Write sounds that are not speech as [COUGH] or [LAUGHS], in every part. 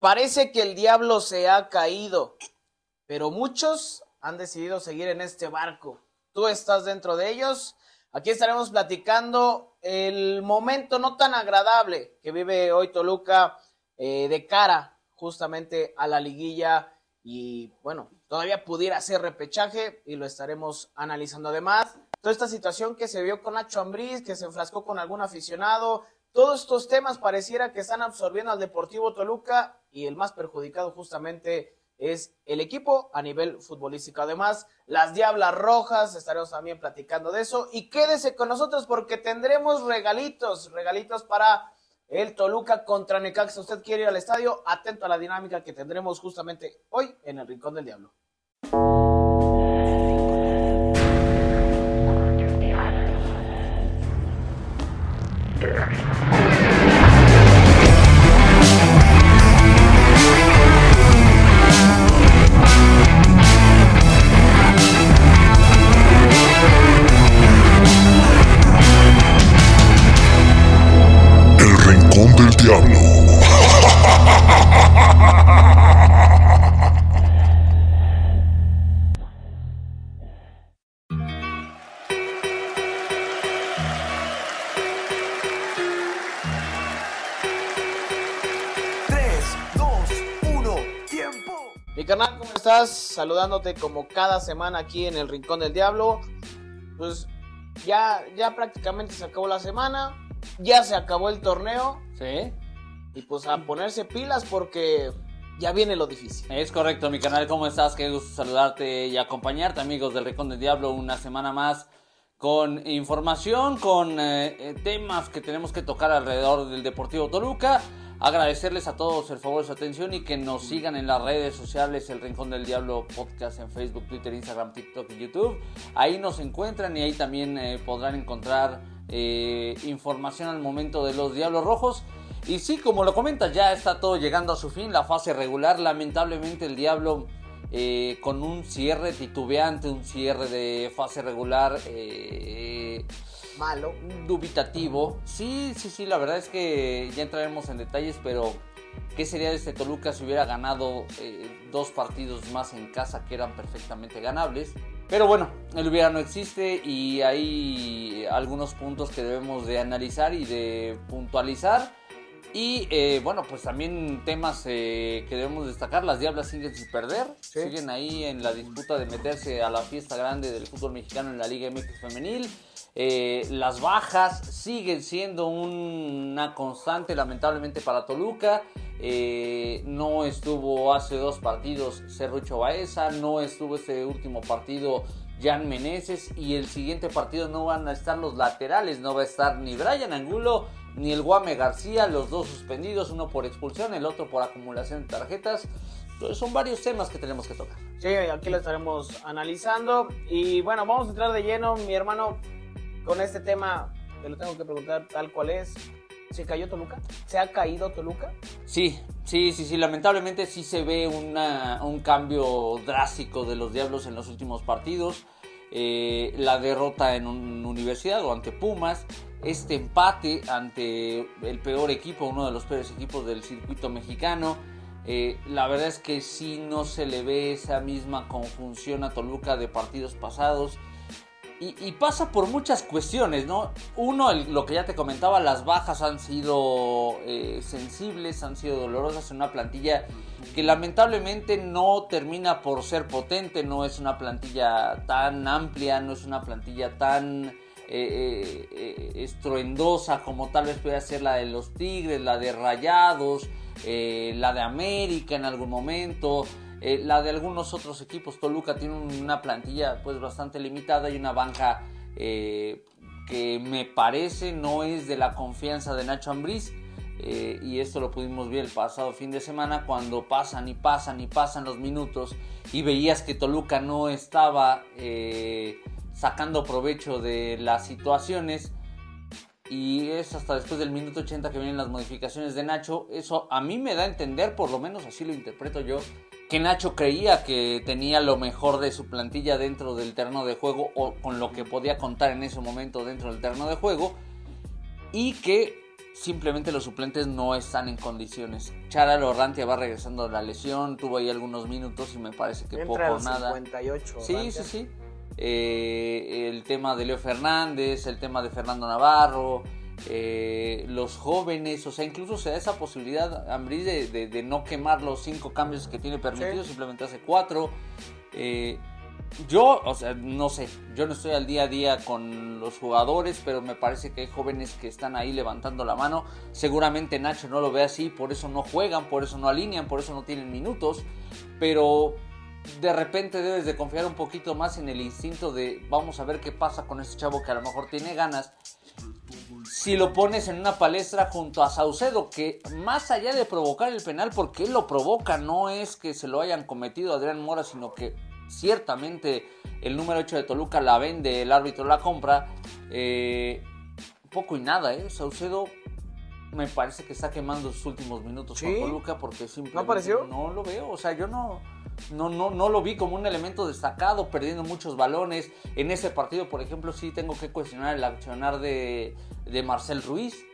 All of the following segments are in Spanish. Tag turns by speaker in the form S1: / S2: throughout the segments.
S1: Parece que el diablo se ha caído, pero muchos han decidido seguir en este barco. Tú estás dentro de ellos. Aquí estaremos platicando el momento no tan agradable que vive hoy Toluca eh, de cara justamente a la liguilla y bueno, todavía pudiera ser repechaje y lo estaremos analizando además. Toda esta situación que se vio con Nacho Ambriz, que se enfrascó con algún aficionado, todos estos temas pareciera que están absorbiendo al Deportivo Toluca y el más perjudicado justamente es el equipo a nivel futbolístico. Además, las Diablas Rojas, estaremos también platicando de eso. Y quédese con nosotros porque tendremos regalitos, regalitos para el Toluca contra Necaxa. Usted quiere ir al estadio, atento a la dinámica que tendremos justamente hoy en el Rincón del Diablo. Saludándote como cada semana aquí en el Rincón del Diablo. Pues ya, ya prácticamente se acabó la semana, ya se acabó el torneo.
S2: Sí.
S1: Y pues a ponerse pilas porque ya viene lo difícil.
S2: Es correcto, mi canal, ¿cómo estás? Qué gusto saludarte y acompañarte, amigos del Rincón del Diablo, una semana más con información, con eh, eh, temas que tenemos que tocar alrededor del Deportivo Toluca. Agradecerles a todos el favor de su atención y que nos sigan en las redes sociales, el Rincón del Diablo Podcast en Facebook, Twitter, Instagram, TikTok y YouTube. Ahí nos encuentran y ahí también eh, podrán encontrar eh, información al momento de los Diablos Rojos. Y sí, como lo comentas, ya está todo llegando a su fin, la fase regular. Lamentablemente el Diablo eh, con un cierre titubeante, un cierre de fase regular
S1: malo.
S2: Dubitativo. Sí, sí, sí, la verdad es que ya entraremos en detalles, pero ¿qué sería de este Toluca si hubiera ganado eh, dos partidos más en casa que eran perfectamente ganables? Pero bueno, el hubiera no existe y hay algunos puntos que debemos de analizar y de puntualizar. Y eh, bueno, pues también temas eh, que debemos destacar, las Diablas siguen sin perder, siguen ahí en la disputa de meterse a la fiesta grande del fútbol mexicano en la Liga MX femenil. Eh, las bajas siguen siendo una constante lamentablemente para Toluca. No estuvo hace dos partidos Cerrucho Baeza, no estuvo este último partido Jan Meneses y el siguiente partido no van a estar los laterales, no va a estar ni Brian Angulo ni el Guame García, los dos suspendidos, uno por expulsión, el otro por acumulación de tarjetas. Entonces son varios temas que tenemos que tocar.
S1: Sí, aquí lo estaremos analizando y bueno, vamos a entrar de lleno, mi hermano con este tema, te lo tengo que preguntar tal cual es. ¿Se cayó Toluca? ¿Se ha caído Toluca?
S2: Sí, sí, sí, sí. Lamentablemente sí se ve un cambio drástico de los Diablos en los últimos partidos. Eh, la derrota en un Universidad o ante Pumas. Este empate ante el peor equipo, uno de los peores equipos del circuito mexicano. Eh, la verdad es que sí no se le ve esa misma conjunción a Toluca de partidos pasados. Y, pasa por muchas cuestiones, ¿no? Uno, lo que ya te comentaba, las bajas han sido eh, sensibles, han sido dolorosas en una plantilla que lamentablemente no termina por ser potente, no es una plantilla tan amplia, no es una plantilla tan eh, eh, estruendosa como tal vez pueda ser la de los Tigres, la de Rayados, la de América en algún momento. Eh, la de algunos otros equipos, Toluca tiene una plantilla pues bastante limitada y una banca eh, que me parece no es de la confianza de Nacho Ambriz. Eh, y esto lo pudimos ver el pasado fin de semana cuando pasan y pasan y pasan los minutos y veías que Toluca no estaba sacando provecho de las situaciones y es hasta después del minuto 80 que vienen las modificaciones de Nacho. Eso a mí me da a entender, por lo menos así lo interpreto yo, que Nacho creía que tenía lo mejor de su plantilla dentro del terreno de juego o con lo que podía contar en ese momento dentro del terreno de juego y que simplemente los suplentes no están en condiciones. Chara Lorrantia va regresando de la lesión, tuvo ahí algunos minutos y me parece que poco o nada.
S1: 58,
S2: sí, sí, sí. Eh, el tema de Leo Fernández, el tema de Fernando Navarro, eh, los jóvenes, o sea, incluso se da esa posibilidad, Ambris, de, no quemar los cinco cambios que tiene permitido, simplemente hace cuatro. Eh, yo, o sea, no sé, yo no estoy al día a día con los jugadores, pero me parece que hay jóvenes que están ahí levantando la mano. Seguramente Nacho no lo ve así, por eso no juegan, por eso no alinean, por eso no tienen minutos. Pero de repente debes de confiar un poquito más en el instinto de vamos a ver qué pasa con este chavo que a lo mejor tiene ganas. Si lo pones en una palestra junto a Saucedo, que más allá de provocar el penal, porque él lo provoca, no es que se lo hayan cometido Adrián Mora, sino que ciertamente el número 8 de Toluca la vende, el árbitro la compra. Eh, poco y nada, ¿eh? Saucedo me parece que está quemando sus últimos minutos con Toluca porque simplemente
S1: ¿No apareció?
S2: No lo veo, o sea, yo no, no, no, no lo vi como un elemento destacado, perdiendo muchos balones. En ese partido, por ejemplo, sí tengo que cuestionar el accionar de, de Marcel Ruiz.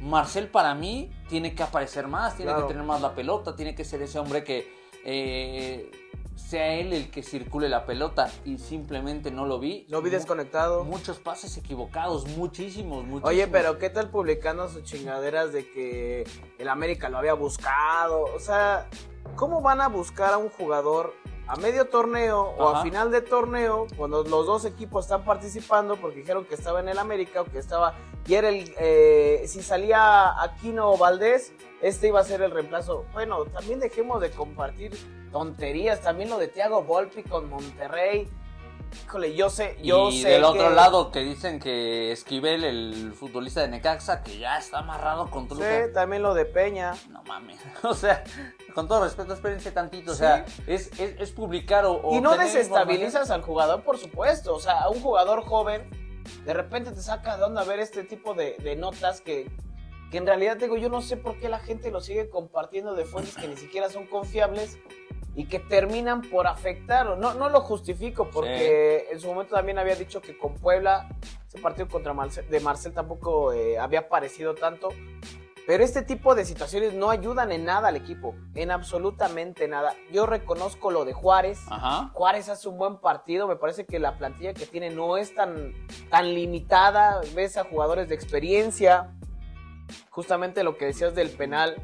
S2: Marcel para mí tiene que aparecer más, tiene que tener más la pelota, tiene que ser ese hombre que eh, sea él el que circule la pelota y simplemente no lo vi.
S1: Lo vi desconectado.
S2: Muchos pases equivocados, muchísimos, muchísimos.
S1: Oye, pero ¿qué tal publicando sus chingaderas de que el América lo había buscado? O sea, ¿cómo van a buscar a un jugador a medio torneo o a final de torneo cuando los dos equipos están participando porque dijeron que estaba en el América o que estaba y era el eh, si salía Aquino o Valdés este iba a ser el reemplazo bueno también dejemos de compartir tonterías también lo de Thiago Volpi con Monterrey Híjole, yo sé, yo
S2: y
S1: sé.
S2: del otro lado que dicen que Esquivel, el futbolista de Necaxa, que ya está amarrado con Toluca.
S1: Sí, también lo de Peña.
S2: No mames. [LAUGHS] O sea, con todo respeto, espérense tantito. O sea, es, es, publicar o.
S1: y no desestabilizas al jugador, por supuesto. O sea, a un jugador joven, de repente te saca de onda ver este tipo de, de notas que, que en realidad digo, yo no sé por qué la gente lo sigue compartiendo de fuentes que ni siquiera son confiables y que terminan por afectar. No, no lo justifico porque en su momento también había dicho que con Puebla ese partido contra Marcel, de Marcel tampoco eh, había parecido tanto. Pero este tipo de situaciones no ayudan en nada al equipo, en absolutamente nada. Yo reconozco lo de Juárez. Juárez hace un buen partido, me parece que la plantilla que tiene no es tan, tan limitada. Ves a jugadores de experiencia. Justamente lo que decías del penal,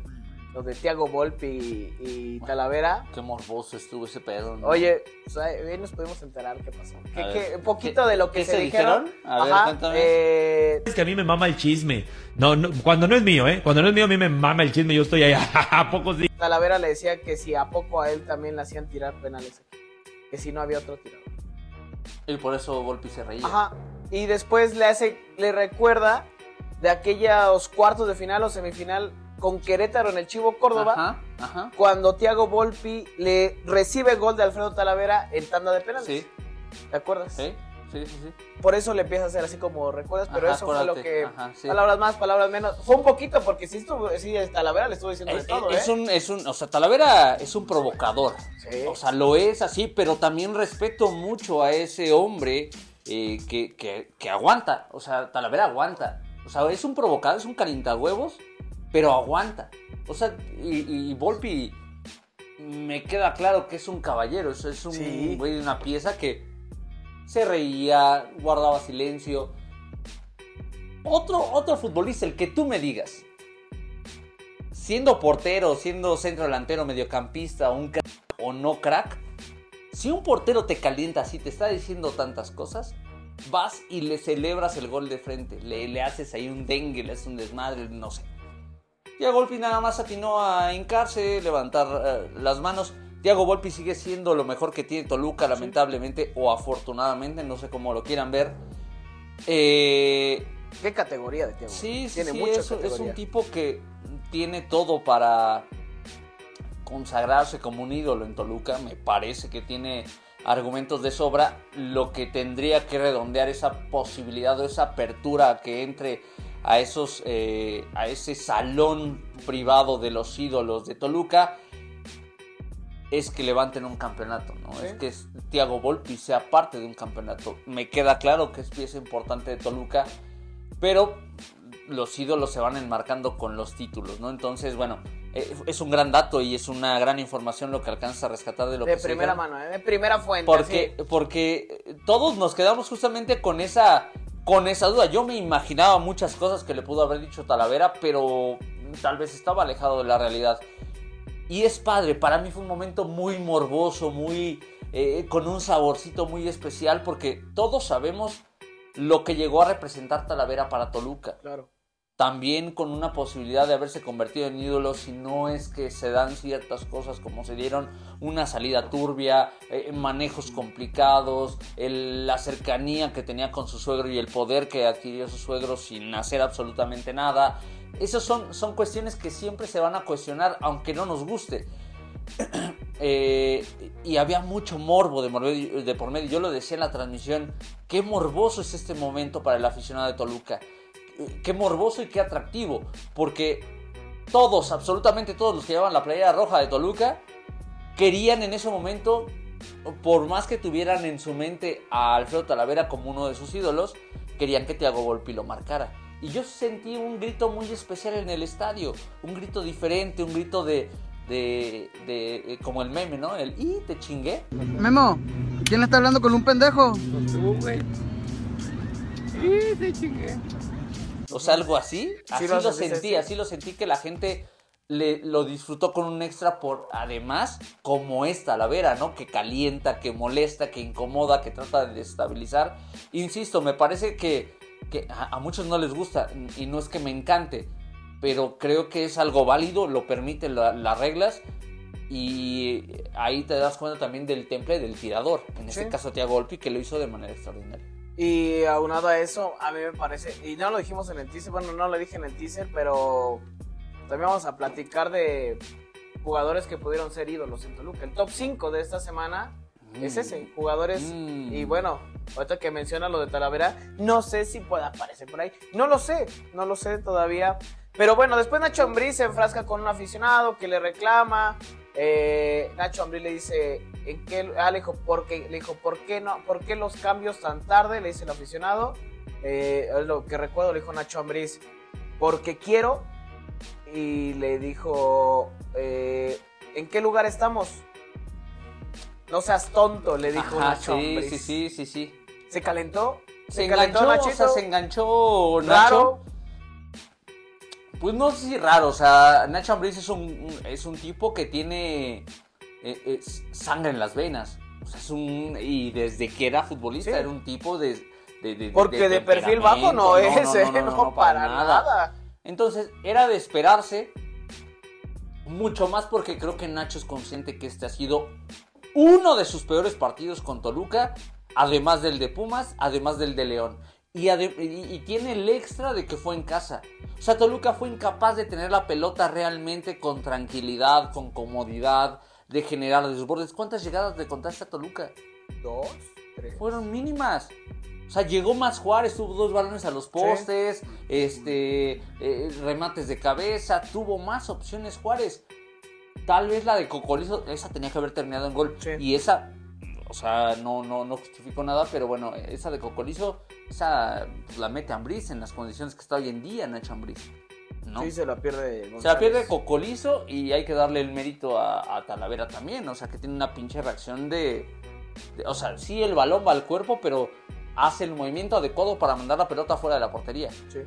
S1: lo de Tiago Volpi y, Talavera.
S2: Qué morboso estuvo ese pedo. ¿no?
S1: Oye, o sea, ahí nos podemos enterar qué pasó. un poquito de lo que se, dijeron. A ver, cuéntame.
S3: Eh, es que a mí me mama el chisme. No, no, cuando no es mío, ¿eh? Cuando no es mío, a mí me mama el chisme. Yo estoy ahí [LAUGHS] a pocos días.
S1: Talavera le decía que si a poco a él también le hacían tirar penales. Que si no había otro tirador.
S2: Y por eso Volpi se reía.
S1: Ajá. Y después le hace, le recuerda de aquellos cuartos de final o semifinal con Querétaro en el Chivo Córdoba, cuando Thiago Volpi le recibe el gol de Alfredo Talavera en tanda de penales. Sí. ¿Te acuerdas?
S2: Sí. Sí, sí, sí.
S1: Por eso le empieza a hacer así como recuerdas, pero eso fue lo que. Palabras más, palabras menos. Fue un poquito, porque si estuvo, sí, Talavera le estuvo diciendo
S2: es,
S1: de todo.
S2: Es,
S1: ¿eh?
S2: un, es un, o sea, Talavera es un provocador. Sí. O sea, lo es así, pero también respeto mucho a ese hombre eh, que, que, que, aguanta. O sea, Talavera aguanta. O sea, es un provocador, es un huevos pero aguanta. O sea, y, Volpi me queda claro que es un caballero, es, es un güey de una pieza que se reía, guardaba silencio. Otro, otro futbolista, el que tú me digas, siendo portero, siendo centro delantero, mediocampista, un crack o no crack, si un portero te calienta así, te está diciendo tantas cosas, vas y le celebras el gol de frente, le, le haces ahí un dengue, le haces un desmadre, no sé. Tiago Volpi nada más atinó a hincarse, levantar eh, las manos. Tiago Volpi sigue siendo lo mejor que tiene Toluca, lamentablemente o afortunadamente, no sé cómo lo quieran ver.
S1: Eh, ¿Qué categoría de Tiago?
S2: Sí, sí, sí es, es, un tipo que tiene todo para consagrarse como un ídolo en Toluca. Me parece que tiene argumentos de sobra. Lo que tendría que redondear esa posibilidad o esa apertura que entre a, esos, eh, a ese salón privado de los ídolos de Toluca es que levanten un campeonato, ¿no? Es que Tiago Volpi sea parte de un campeonato. Me queda claro que es pieza importante de Toluca, pero los ídolos se van enmarcando con los títulos, ¿no? Entonces, bueno, eh, es un gran dato y es una gran información lo que alcanza a rescatar de lo
S1: de
S2: que
S1: primera
S2: se
S1: mano, ¿eh? de primera fuente.
S2: porque,
S1: sí.
S2: porque todos nos quedamos justamente con esa, con esa duda. Yo me imaginaba muchas cosas que le pudo haber dicho Talavera, pero tal vez estaba alejado de la realidad. Y es padre, para mí fue un momento muy morboso, muy eh, con un saborcito muy especial, porque todos sabemos lo que llegó a representar Talavera para Toluca
S1: Claro.
S2: También con una posibilidad de haberse convertido en ídolo si no es que se dan ciertas cosas como se dieron una salida turbia, eh, manejos complicados, la cercanía que tenía con su suegro y el poder que adquirió su suegro sin hacer absolutamente nada. Esas son, son cuestiones que siempre se van a cuestionar aunque no nos guste. [CLEARS THROAT] Eh, y había mucho morbo de, de por medio. Yo lo decía en la transmisión, qué morboso es este momento para el aficionado de Toluca. Qué morboso y qué atractivo. Porque todos, absolutamente todos los que llevaban la playera roja de Toluca, querían en ese momento, por más que tuvieran en su mente a Alfredo Talavera como uno de sus ídolos, querían que Thiago Volpi lo marcara. Y yo sentí un grito muy especial en el estadio, un grito diferente, un grito de, de, de- eh, como el meme, ¿no? El y te chingué.
S4: Memo, ¿quién le está hablando con un pendejo?
S2: O sea, algo así. Así
S1: lo
S2: sentí,
S1: sí.
S2: así lo sentí que la gente le, lo disfrutó con un extra por, además, como esta Talavera, ¿no? Que calienta, que molesta, que incomoda, que trata de desestabilizar. Insisto, me parece que, que a, a muchos no les gusta y no es que me encante, pero creo que es algo válido, lo permiten la- las reglas. Y ahí te das cuenta también del temple del tirador, en este caso Thiago Volpi, que lo hizo de manera extraordinaria.
S1: Y aunado a eso, a mí me parece, y no lo dijimos en el teaser, bueno, no lo dije en el teaser, pero también vamos a platicar de jugadores que pudieron ser ídolos en Toluca. El top 5 de esta semana es
S2: Mm.
S1: ese, jugadores,
S2: Mm.
S1: y bueno, ahorita que menciona lo de Talavera, no sé si pueda aparecer por ahí, no lo sé, no lo sé todavía, pero bueno, después Nacho Ambriz se enfrasca con un aficionado que le reclama, eh, Nacho Ambriz le dice, ¿en qué? Ah, le dijo, ¿por qué? Le dijo, ¿por qué no? ¿Por qué los cambios tan tarde? Le dice el aficionado. Eh, es lo que recuerdo, le dijo Nacho Ambriz, porque quiero. Y le dijo, eh, ¿en qué lugar estamos? No seas tonto, le dijo
S2: Ajá,
S1: Nacho
S2: sí,
S1: Ambriz.
S2: sí, sí, sí, sí.
S1: ¿Se calentó?
S2: Se
S1: calentó
S2: enganchó, o sea, se enganchó Nacho.
S1: Raro.
S2: Pues no sé si raro, o sea, Nacho Ambriz es un- es un tipo que tiene eh, es sangre en las venas. O sea, es un, y desde que era futbolista
S1: Sí.
S2: era un tipo de... de- de-
S1: Porque de, perfil bajo no, es, ¿eh? No, para nada.
S2: Entonces, era de esperarse mucho más porque creo que Nacho es consciente que este ha sido uno de sus peores partidos con Toluca, además del de Pumas, además del de León. Y- y tiene el extra de que fue en casa. O sea, Toluca fue incapaz de tener la pelota realmente con tranquilidad, con comodidad, de generar desbordes. ¿Cuántas llegadas le contaste a Toluca?
S1: Dos, tres.
S2: fueron mínimas. O sea, llegó más Juárez, tuvo dos balones a los postes, este, eh, remates de cabeza, tuvo más opciones Juárez. Tal vez la de Cocolizo, esa tenía que haber terminado en gol.
S1: Sí.
S2: Y esa, o sea, no, no, no justifico nada, pero bueno, esa de Cocolizo, esa pues, la mete Ambriz en las condiciones que está hoy en día Nacho Ambriz. ¿No?
S1: Sí, se la pierde.
S2: Se la
S1: González.
S2: pierde Cocolizo y hay que darle el mérito a, a Talavera también. O sea, que tiene una pinche reacción de, de- O sea, sí, el balón va al cuerpo, pero hace el movimiento adecuado para mandar la pelota fuera de la portería.
S1: Sí.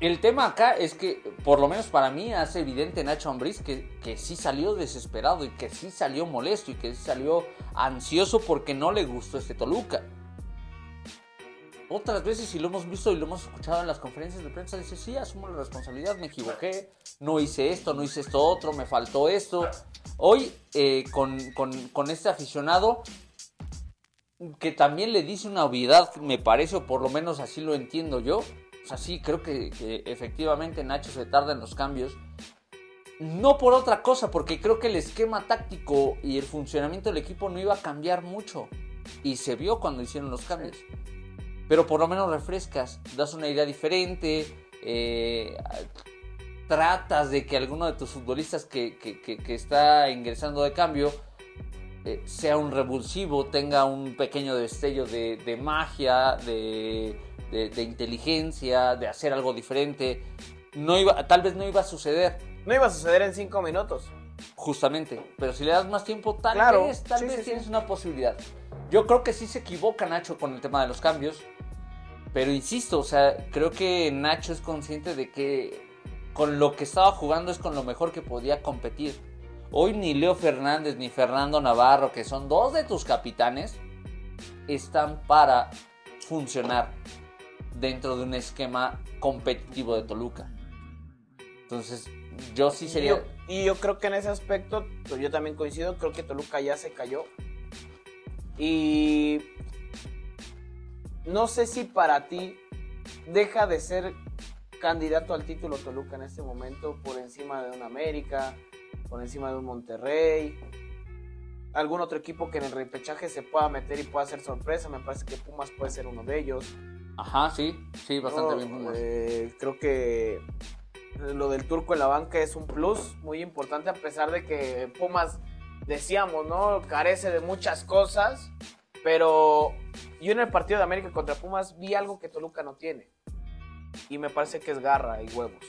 S2: El tema acá es que, por lo menos para mí, hace evidente Nacho Ambriz que, que sí salió desesperado y que sí salió molesto y que sí salió ansioso porque no le gustó este Toluca. Otras veces, y lo hemos visto y lo hemos escuchado en las conferencias de prensa, dice, sí, asumo la responsabilidad, me equivoqué, no hice esto, no hice esto otro, me faltó esto. Hoy, eh, con, con- con este aficionado, que también le dice una obviedad, me parece, o por lo menos así lo entiendo yo. O sea, sí, creo que, que efectivamente Nacho se tarda en los cambios. No por otra cosa, porque creo que el esquema táctico y el funcionamiento del equipo no iba a cambiar mucho. Y se vio cuando hicieron los cambios. Pero por lo menos refrescas, das una idea diferente, eh, tratas de que alguno de tus futbolistas que, que- que- que está ingresando de cambio eh, sea un revulsivo, tenga un pequeño destello de, de magia, de, de, de inteligencia, de hacer algo diferente. No iba, tal vez no iba a suceder,
S1: No iba a suceder en cinco minutos.
S2: justamente. Pero si le das más tiempo, tal
S1: Claro,
S2: vez, tal
S1: sí,
S2: vez
S1: sí, sí.
S2: tienes una posibilidad. Yo creo que sí se equivoca Nacho con el tema de los cambios. Pero insisto, o sea, creo que Nacho es consciente de que con lo que estaba jugando es con lo mejor que podía competir. Hoy ni Leo Fernández ni Fernando Navarro, que son dos de tus capitanes, están para funcionar dentro de un esquema competitivo de Toluca. Entonces, yo sí
S1: Y
S2: sería...
S1: yo, y yo creo que en ese aspecto, yo también coincido, creo que Toluca ya se cayó. Y no sé si para ti deja de ser candidato al título Toluca en este momento por encima de un América, por encima de un Monterrey, algún otro equipo que en el repechaje se pueda meter y pueda hacer sorpresa. Me parece que Pumas puede ser uno de ellos.
S2: Ajá, sí, sí, bastante
S1: No,
S2: bien. Pumas.
S1: eh, creo que lo del turco en la banca es un plus muy importante, a pesar de que Pumas, decíamos, ¿no? Carece de muchas cosas, pero yo en el partido de América contra Pumas vi algo que Toluca no tiene. Y me parece que es garra y huevos.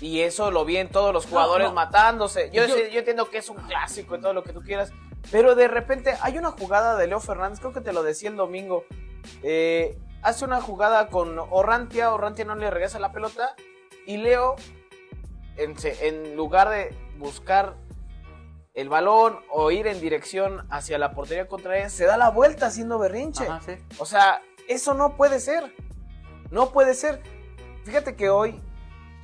S1: Y eso lo vi en todos los jugadores
S2: no.
S1: matándose. Yo,
S2: Yo-
S1: yo entiendo que es un clásico y todo lo que tú quieras. Pero de repente hay una jugada de Leo Fernández, creo que te lo decía el domingo. eh, hace una jugada con Orrantia, Orrantia no le regresa la pelota. Y Leo, en lugar de buscar el balón o ir en dirección hacia la portería contraria, se da la vuelta haciendo berrinche.
S2: Ajá, sí.
S1: O sea, eso no puede ser. No puede ser. Fíjate que hoy,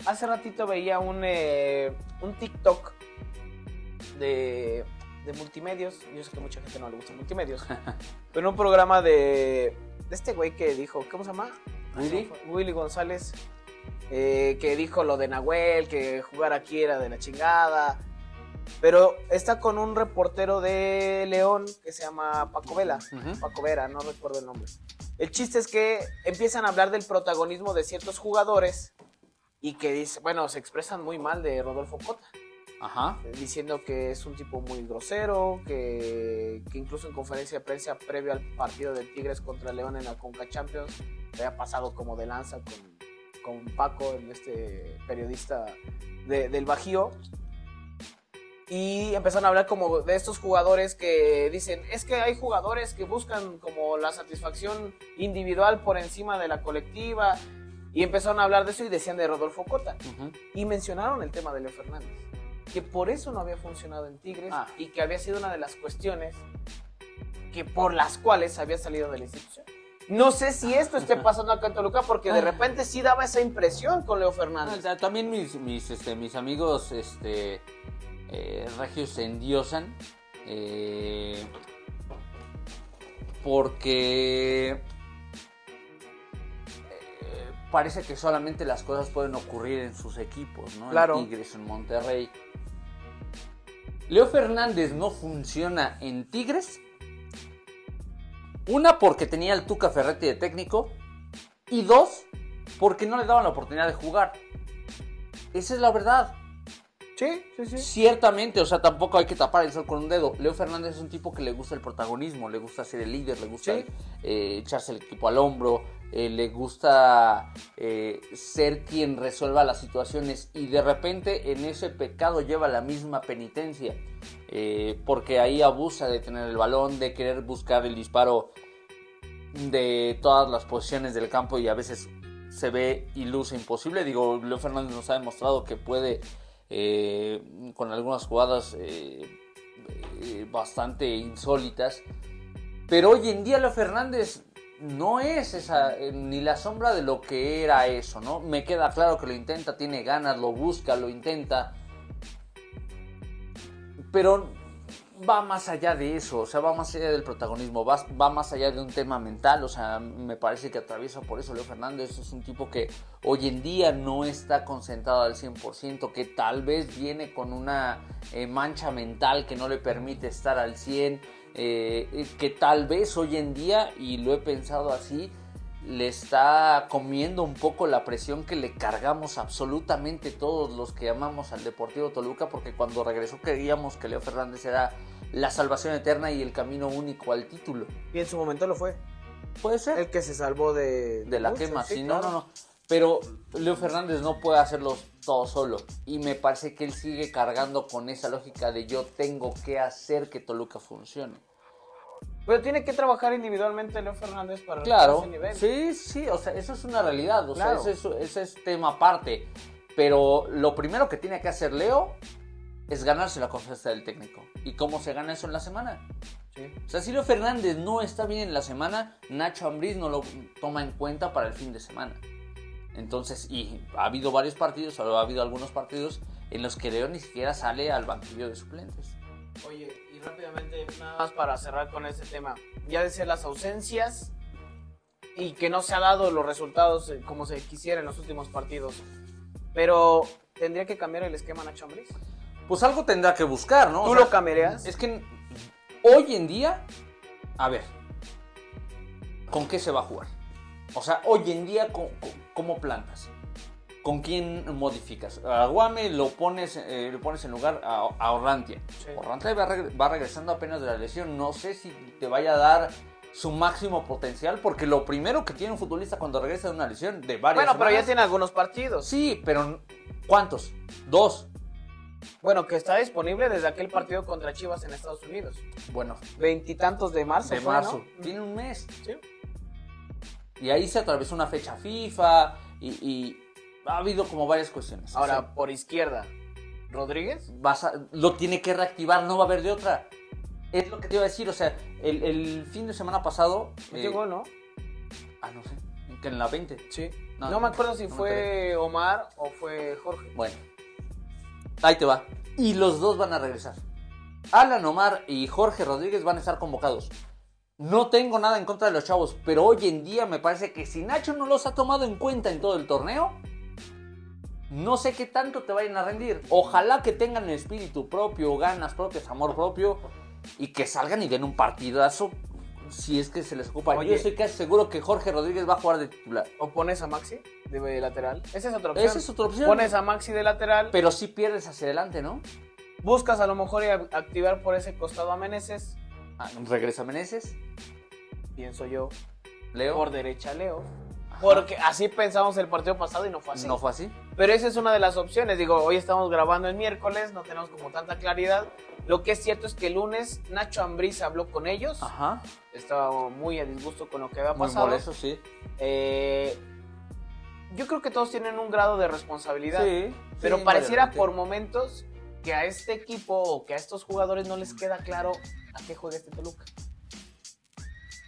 S1: hace ratito veía un, eh, un TikTok de, de multimedios. Yo sé que a mucha gente no le gusta multimedios. [LAUGHS] pero un programa de, de este güey que dijo, ¿cómo se llama?
S2: Willy.
S1: Willy González. eh, que dijo lo de Nahuel, que jugar aquí era de la chingada. Pero está con un reportero de León que se llama Paco Vela.
S2: Ujú.
S1: Paco Vera, no recuerdo el nombre. El chiste es que empiezan a hablar del protagonismo de ciertos jugadores y que dice, bueno, se expresan muy mal de Rodolfo Cota,
S2: Ajá.
S1: diciendo que es un tipo muy grosero, que, que incluso en conferencia de prensa previo al partido de Tigres contra León en la Conca Champions, había pasado como de lanza con, con Paco, este periodista de- del Bajío. Y empezaron a hablar como de estos jugadores que dicen, es que hay jugadores que buscan como la satisfacción individual por encima de la colectiva. Y empezaron a hablar de eso y decían de Rodolfo Cota.
S2: Ujú.
S1: Y mencionaron el tema de Leo Fernández. Que por eso no había funcionado en Tigres
S2: Ah.
S1: y que había sido una de las cuestiones que por las cuales había salido de la institución. No sé si esto esté pasando acá en Toluca porque de repente sí daba esa impresión con Leo
S2: Ah,
S1: Fernández.
S2: ta- También mis, mis, este, mis amigos este, eh, regios se endiosan. eh, porque eh, parece que solamente las cosas pueden ocurrir en sus equipos, ¿no?
S1: Claro.
S2: En Tigres, en Monterrey. Leo Fernández no funciona en Tigres. Una, porque tenía el Tuca Ferretti de técnico. Y dos, porque no le daban la oportunidad de jugar. Esa es la verdad.
S1: Sí, sí, sí.
S2: Ciertamente, o sea, tampoco hay que tapar el sol con un dedo. Leo Fernández es un tipo que le gusta el protagonismo, le gusta ser el líder, le gusta
S1: Sí.
S2: eh, echarse el equipo al hombro, eh, le gusta eh, ser quien resuelva las situaciones y de repente en ese pecado lleva la misma penitencia, porque ahí abusa de tener el balón, de querer buscar el disparo de todas las posiciones del campo y a veces se ve y luce imposible. Digo, Leo Fernández nos ha demostrado que puede eh, con algunas jugadas eh, eh, bastante insólitas. Pero hoy en día Leo Fernández no es esa, eh, ni la sombra de lo que era eso, ¿no? Me queda claro que lo intenta, tiene ganas, lo busca, lo intenta. Pero va más allá de eso, o sea, va más allá del protagonismo, va, va más allá de un tema mental, o sea, me parece que atraviesa por eso Leo Fernández, es un tipo que hoy en día no está concentrado al 100%, que tal vez viene con una eh, mancha mental que no le permite estar al 100%, eh, que tal vez hoy en día, y lo he pensado así, le está comiendo un poco la presión que le cargamos absolutamente todos los que amamos al Deportivo Toluca, porque cuando regresó creíamos que Leo Fernández era la salvación eterna y el camino único al título.
S1: Y en su momento lo fue.
S2: Puede ser.
S1: El que se salvó de,
S2: de la quema,
S1: sí,
S2: sí, no,
S1: claro.
S2: no, no. Pero Leo Fernández no puede hacerlo todo solo. Y me parece que él sigue cargando con esa lógica de yo tengo que hacer que Toluca funcione.
S1: Pero tiene que trabajar individualmente Leo Fernández para
S2: Claro,
S1: ese nivel.
S2: sí, sí, o sea, eso es una realidad, o
S1: Claro.
S2: sea, ese es, ese es tema aparte. Pero lo primero que tiene que hacer Leo es ganarse la confianza del técnico. ¿Y cómo se gana eso en la semana?
S1: Sí.
S2: O sea, si Leo Fernández no está bien en la semana, Nacho Ambriz no lo toma en cuenta para el fin de semana. Entonces, y ha habido varios partidos, o ha habido algunos partidos en los que Leo ni siquiera sale al banquillo de suplentes.
S1: Oye, y rápidamente, nada más para cerrar con este tema. Ya decía las ausencias y que no se ha dado los resultados eh, como se quisiera en los últimos partidos. Pero tendría que cambiar el esquema Nacho Ambriz.
S2: Pues algo tendrá que buscar, ¿no? O
S1: ¿Tú
S2: sea,
S1: lo cambiarías?
S2: Es que hoy en día, a ver, ¿con qué se va a jugar? O sea, hoy en día, ¿cómo, cómo plantas? ¿Con quién modificas? A Guame lo pones, eh, lo pones en lugar a, a Orrantia.
S1: Sí.
S2: Orrantia va, reg- va regresando apenas de la lesión. No sé si te vaya a dar su máximo potencial, porque lo primero que tiene un futbolista cuando regresa de una lesión de varias
S1: Bueno, pero ya tiene algunos partidos.
S2: Sí, pero ¿cuántos? Dos.
S1: Bueno, que está disponible desde aquel partido contra Chivas en Estados Unidos.
S2: Bueno,
S1: Veintitantos de marzo.
S2: de
S1: fue,
S2: marzo.
S1: ¿no?
S2: Tiene un mes.
S1: Sí.
S2: Y ahí se atravesó una fecha FIFA y, y ha habido como varias cuestiones.
S1: Ahora,
S2: O sea,
S1: por izquierda, Rodríguez.
S2: vas a- lo tiene que reactivar, no va a haber de otra. Es lo que te iba a decir, o sea, el, el fin de semana pasado...
S1: Metió
S2: eh,
S1: ¿no?
S2: Ah, no sé, que en la 20.
S1: Sí.
S2: No,
S1: No, me acuerdo si
S2: no
S1: fue Omar o fue Jorge.
S2: Bueno, ahí te va. Y los dos van a regresar. Alan Omar y Jorge Rodríguez van a estar convocados. No tengo nada en contra de los chavos, pero hoy en día me parece que si Nacho no los ha tomado en cuenta en todo el torneo, no sé qué tanto te vayan a rendir. Ojalá que tengan espíritu propio, ganas propias, amor propio y que salgan y den un partidazo si es que se les ocupa.
S1: Oye.
S2: Yo estoy casi seguro que Jorge Rodríguez va a jugar de titular.
S1: ¿O pones a Maxi de lateral? Esa es otra opción.
S2: Esa es otra opción.
S1: Pones a Maxi de lateral,
S2: Pero sí pierdes hacia adelante, ¿no?
S1: buscas a lo mejor activar por ese costado a Meneses,
S2: Ah, regresa Meneses,
S1: pienso yo,
S2: Leo.
S1: por derecha Leo. Porque así pensamos el partido pasado y no fue así.
S2: No fue así.
S1: Pero esa es una de las opciones. Digo, hoy estamos grabando el miércoles, no tenemos como tanta claridad. Lo que es cierto es que el lunes Nacho Ambriz habló con ellos.
S2: Ajá.
S1: Estaba muy a disgusto con lo que había
S2: Muy
S1: pasado.
S2: molesto, sí.
S1: Eh, yo creo que todos tienen un grado de responsabilidad.
S2: Sí.
S1: Pero
S2: sí,
S1: pareciera por momentos que a este equipo o que a estos jugadores no les queda claro a qué juega este Toluca.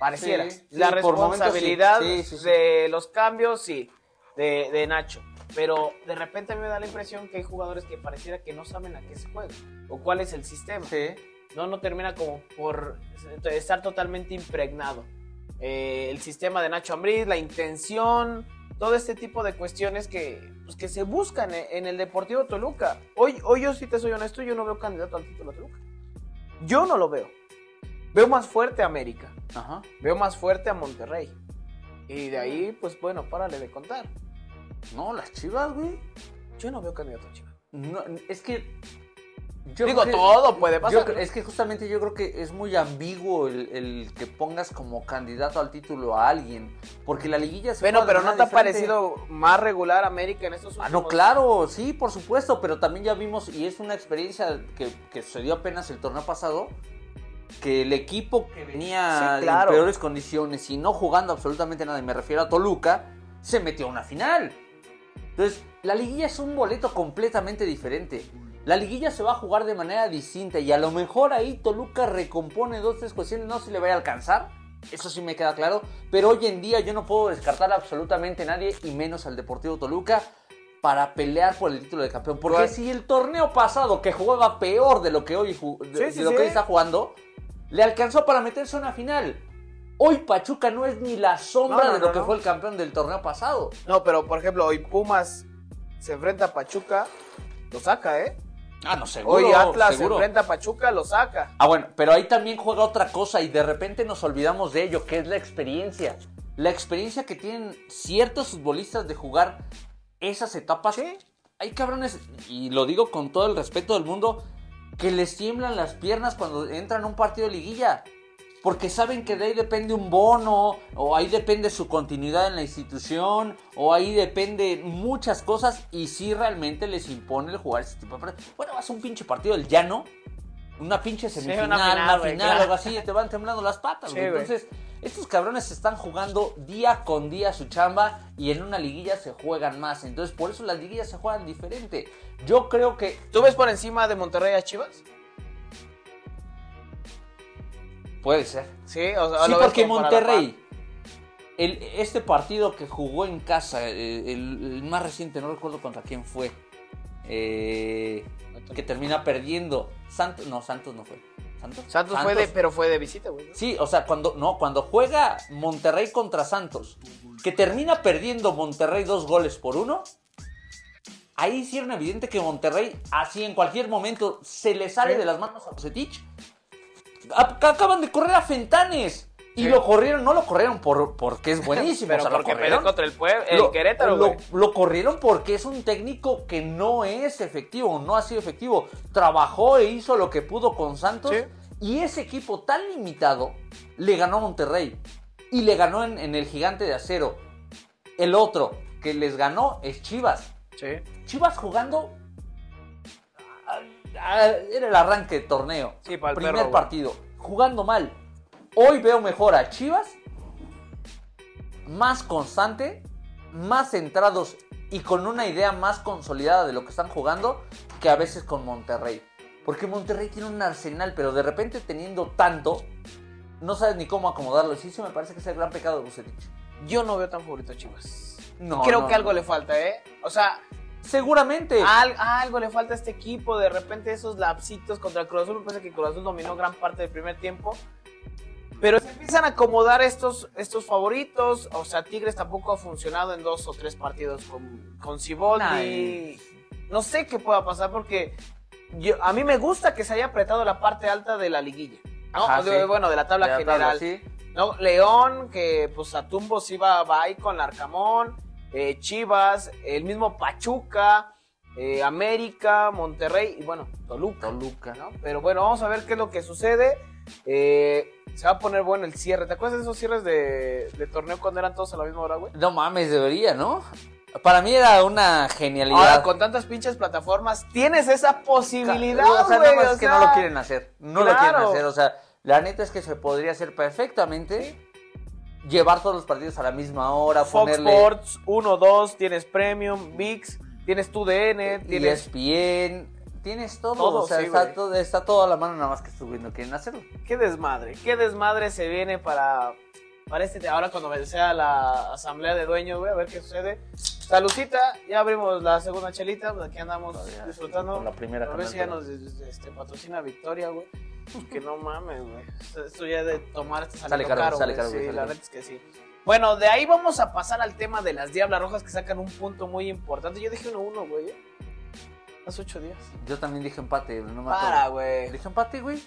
S1: Pareciera.
S2: Sí,
S1: la
S2: momentos sí.
S1: responsabilidad
S2: Sí, sí,
S1: de los cambios, sí, de, de Nacho. Pero de repente a mí me da la impresión que hay jugadores que pareciera que no saben a qué se juega o cuál es el sistema. No, no termina como por estar totalmente impregnado. Eh, el sistema de Nacho Ambriz, la intención, todo este tipo de cuestiones que, pues, que se buscan en, el Deportivo Toluca. Hoy, hoy yo sí te soy honesto, yo no veo candidato al título a Toluca. Yo no lo veo. Veo más fuerte a América,
S2: Ajá.
S1: veo más fuerte a Monterrey. Y de ahí, pues bueno, párale de contar.
S2: No, las chivas, güey.
S1: Yo no veo candidato a Chivas.
S2: No, es que. yo
S1: Digo,
S2: que-
S1: todo puede pasar.
S2: yo es que justamente yo creo que es muy ambiguo el, el que pongas como candidato al título a alguien. Porque la liguilla se
S1: Bueno, pero ¿no te
S2: manera
S1: ha
S2: diferente.
S1: parecido más regular América en estos últimos
S2: Ah, no, claro, sí, por supuesto, pero también ya vimos, y es una experiencia que, que sucedió apenas el torneo pasado, que el equipo que venía
S1: Sí, claro.
S2: en peores condiciones y no jugando absolutamente nada, y me refiero a Toluca, se metió a una final. Entonces, la liguilla es un boleto completamente diferente. La liguilla se va a jugar de manera distinta y a lo mejor ahí Toluca recompone dos, tres cuestiones, no se le vaya a alcanzar. Eso sí me queda claro. Pero hoy en día yo no puedo descartar absolutamente a nadie y menos al Deportivo Toluca para pelear por el título de campeón. Porque si el torneo pasado que jugaba peor de lo que hoy, de,
S1: Sí,
S2: de
S1: sí,
S2: lo
S1: sí.
S2: que hoy está jugando, le alcanzó para meterse a una final. Hoy Pachuca no es ni la sombra
S1: No, no,
S2: de lo
S1: no,
S2: que fue el campeón del torneo pasado.
S1: No, pero por ejemplo, hoy Pumas se enfrenta a Pachuca, lo saca, ¿eh?
S2: Ah, no, seguro.
S1: Hoy Atlas
S2: seguro.
S1: se enfrenta a Pachuca, lo saca.
S2: Ah, bueno, pero ahí también juega otra cosa y de repente nos olvidamos de ello, que es la experiencia. La experiencia que tienen ciertos futbolistas de jugar esas etapas.
S1: Sí.
S2: Hay cabrones, y lo digo con todo el respeto del mundo, que les tiemblan las piernas cuando entran a un partido de liguilla. porque saben que de ahí depende un bono, o ahí depende su continuidad en la institución, o ahí depende muchas cosas, y si realmente les impone el jugar ese tipo de partidos. Bueno, vas a un pinche partido del llano, una pinche semifinal,
S1: una
S2: una
S1: final,
S2: final,
S1: güey, claro.
S2: algo así, y te van temblando las patas,
S1: Sí,
S2: güey. Estos cabrones están jugando día con día su chamba y en una liguilla se juegan más. Entonces, por eso las liguillas se juegan diferente. Yo creo que
S1: ¿Tú ves por encima de Monterrey a Chivas?
S2: puede ser.
S1: Sí, o sea,
S2: Sí, porque Monterrey, el, este partido que jugó en casa, el, el más reciente, no recuerdo contra quién fue, eh, que termina perdiendo. Santos, no, Santos no fue. ¿Santos?
S1: Santos fue de, pero fue de visita, güey. ¿no?
S2: Sí, o sea, cuando, no, cuando juega Monterrey contra Santos, que termina perdiendo Monterrey dos goles por uno, ahí hicieron evidente que Monterrey, así en cualquier momento, se le sale de las manos a Bucetich. Acaban de correr a Fentanes. Y
S1: Sí.
S2: lo corrieron, no lo corrieron por, porque es [LAUGHS] buenísimo.
S1: Pero
S2: o sea, lo
S1: porque
S2: corrieron.
S1: contra el, Pue- el
S2: Lo-
S1: Querétaro,
S2: lo, corrieron porque es un técnico que no es efectivo, no ha sido efectivo. Trabajó e hizo lo que pudo con Santos.
S1: Sí.
S2: Y ese equipo tan limitado le ganó a Monterrey. Y le ganó en, en el gigante de acero. El otro que les ganó es Chivas.
S1: Sí.
S2: Chivas jugando. Era el arranque de torneo.
S1: Sí, para el
S2: Primer
S1: perro,
S2: partido. Jugando mal. Hoy veo mejor a Chivas. Más constante. Más centrados. Y con una idea más consolidada de lo que están jugando. Que a veces con Monterrey. Porque Monterrey tiene un arsenal. Pero de repente teniendo tanto. No sabes ni cómo acomodarlo. Y sí, se me parece que es el gran pecado de Bucetich.
S1: Yo no veo tan favorito a Chivas.
S2: No,
S1: Creo
S2: no,
S1: que algo
S2: no.
S1: le falta, ¿eh? O sea,
S2: Seguramente.
S1: al- algo le falta a este equipo. De repente esos lapsitos contra el Cruz Azul. Me parece que Cruz Azul dominó gran parte del primer tiempo. Pero se empiezan a acomodar estos, estos favoritos. O sea, Tigres tampoco ha funcionado en dos o tres partidos con, con. No sé qué pueda pasar porque yo, a mí me gusta que se haya apretado la parte alta de la liguilla. ¿no?
S2: Ajá,
S1: De-
S2: sí.
S1: Bueno, de la tabla
S2: De la
S1: general.
S2: sí.
S1: ¿no? León, que pues a tumbos iba va ahí con Arcamón, eh, Chivas, el mismo Pachuca, eh, América, Monterrey y bueno, Toluca.
S2: Toluca.
S1: ¿no? Pero bueno, vamos a ver qué es lo que sucede. Eh, se va a poner bueno el cierre. ¿Te acuerdas de esos cierres de, de torneo cuando eran todos a la misma hora, güey?
S2: No mames, debería, ¿no? Para mí era una genialidad.
S1: Ahora, con tantas pinches plataformas, tienes esa posibilidad,
S2: o sea, nada más
S1: o
S2: es que
S1: sea,
S2: no lo quieren hacer. No lo quieren hacer. O sea, la neta es que se podría hacer perfectamente. Llevar todos los partidos a la misma hora,
S1: Fox
S2: ponerle
S1: Sports 1, 2, tienes Premium, VIX, tienes tu DN, tienes
S2: ESPN. Tienes todo.
S1: Todo,
S2: o sea,
S1: sí,
S2: está, todo, está todo a la mano, nada más que estoy no quieren hacerlo.
S1: qué desmadre, qué desmadre se viene para, para este, ahora cuando sea la asamblea de dueños, güey, a ver qué sucede. Salucita, ya abrimos la segunda chelita, pues aquí andamos
S2: Todavía,
S1: disfrutando.
S2: con la primera
S1: a ver si ya nos este, patrocina Victoria, güey. Que no mames, güey. Esto- ya de tomar este
S2: Sale
S1: sale
S2: caro,
S1: caro,
S2: sale
S1: güey.
S2: caro,
S1: Sí,
S2: sale
S1: la neta es que sí. Bueno, de ahí vamos a pasar al tema de las Diablas Rojas que sacan un punto muy importante. Yo dije 1-1, güey. Hace ocho días.
S2: Yo también dije empate, no me
S1: Para,
S2: acuerdo.
S1: güey.
S2: Dije empate, güey.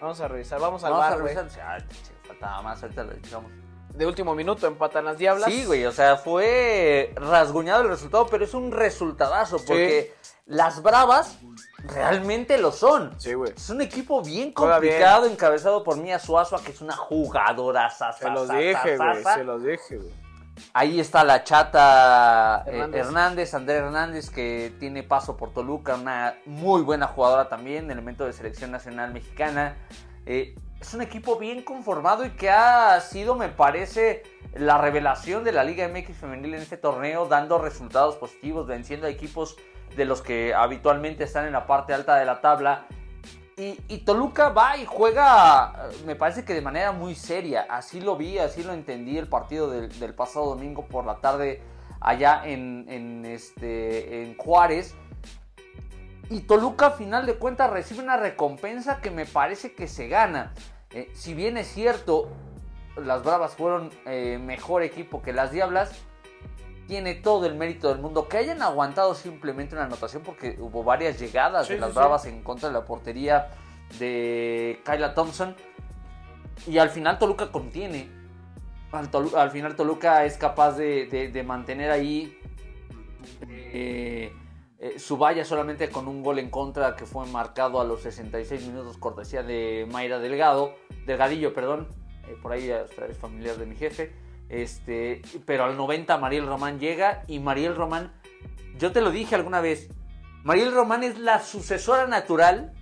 S1: Vamos a revisar, vamos al
S2: Vamos a
S1: güey.
S2: revisar. Ah, che, faltaba más, ahorita lo echamos.
S1: De último minuto empatan las Diablas.
S2: Sí, güey, o sea, fue rasguñado el resultado, pero es un resultadazo porque las Bravas realmente lo son.
S1: Sí, güey.
S2: Es un equipo bien
S1: Juega
S2: complicado, encabezado por Mía Suazua, que es una jugadora.
S1: Se los dije, güey. Se los dije, güey.
S2: Ahí está la chata eh,
S1: Hernández.
S2: Hernández. André Hernández, que tiene paso por Toluca, una muy buena jugadora también, elemento de selección nacional mexicana. Eh, es un equipo bien conformado y que ha sido, me parece, la revelación de la Liga MX femenil en este torneo, dando resultados positivos, venciendo a equipos de los que habitualmente están en la parte alta de la tabla. Y, Toluca va y juega, me parece que de manera muy seria. Así lo vi, así lo entendí el partido del, del pasado domingo por la tarde allá en, en, este, en Juárez. Y Toluca, a final de cuentas, recibe una recompensa que me parece que se gana. Eh, si bien es cierto, las Bravas fueron eh, mejor equipo que las Diablas, tiene todo el mérito del mundo. Que hayan aguantado simplemente una anotación, porque hubo varias llegadas
S1: Sí,
S2: de las
S1: sí, sí.
S2: Bravas en contra de la portería de Kyla Thompson. Y al final Toluca contiene. Al, Tolu- al final Toluca es capaz de, de- de mantener ahí eh, eh, su valla solamente con un gol en contra que fue marcado a los 66 minutos, cortesía de Mayra Delgado, Delgadillo, perdón, eh, por ahí es familiar de mi jefe. Este, pero al 90 Mariel Román llega y Mariel Román, yo te lo dije alguna vez, Mariel Román es la sucesora natural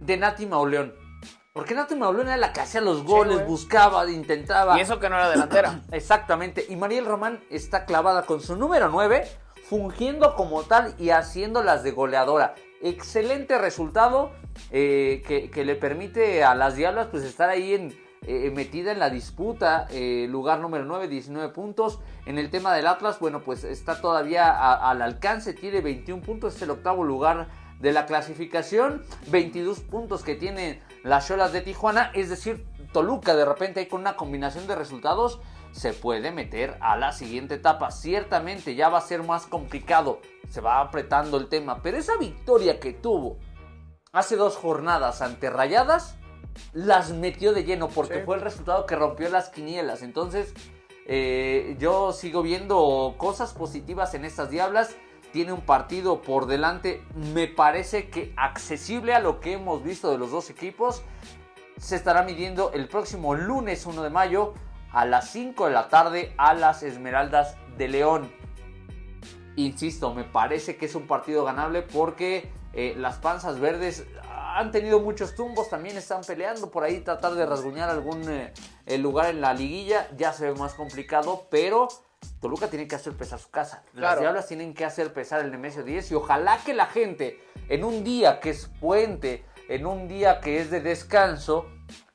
S2: de Nati Mauleón. Porque Nati Mauleón era la que hacía los goles, buscaba, intentaba.
S1: Y eso que no era delantera. [CLEARS THROAT]
S2: Exactamente. Y Mariel Román está clavada con su número 9, fungiendo como tal y haciéndolas de goleadora. Excelente resultado eh, que, que le permite a las Diablas pues estar ahí en, eh, metida en la disputa. eh, lugar número 9, 19 puntos. En el tema del Atlas, bueno, pues está todavía al alcance, tiene 21 puntos, es el octavo lugar de la clasificación. 22 puntos que tienen las Cholas de Tijuana, es decir, Toluca de repente con una combinación de resultados se puede meter a la siguiente etapa. Ciertamente ya va a ser más complicado, se va apretando el tema, pero esa victoria que tuvo hace dos jornadas ante Rayadas las metió de lleno porque
S1: Sí.
S2: fue el resultado que rompió las quinielas. Entonces, eh, yo sigo viendo cosas positivas en estas diablas. Tiene un partido por delante, me parece que accesible a lo que hemos visto de los dos equipos. Se estará midiendo el próximo lunes 1 de mayo a las 5 de la tarde a las Esmeraldas de León. Insisto, me parece que es un partido ganable porque eh, las panzas verdes han tenido muchos tumbos, también están peleando por ahí, tratar de rasguñar algún eh, lugar en la liguilla, ya se ve más complicado, pero Toluca tiene que hacer pesar su casa. Las
S1: Claro.
S2: Diablas tienen que hacer pesar el Nemesio 10 y ojalá que la gente en un día que es puente, en un día que es de descanso,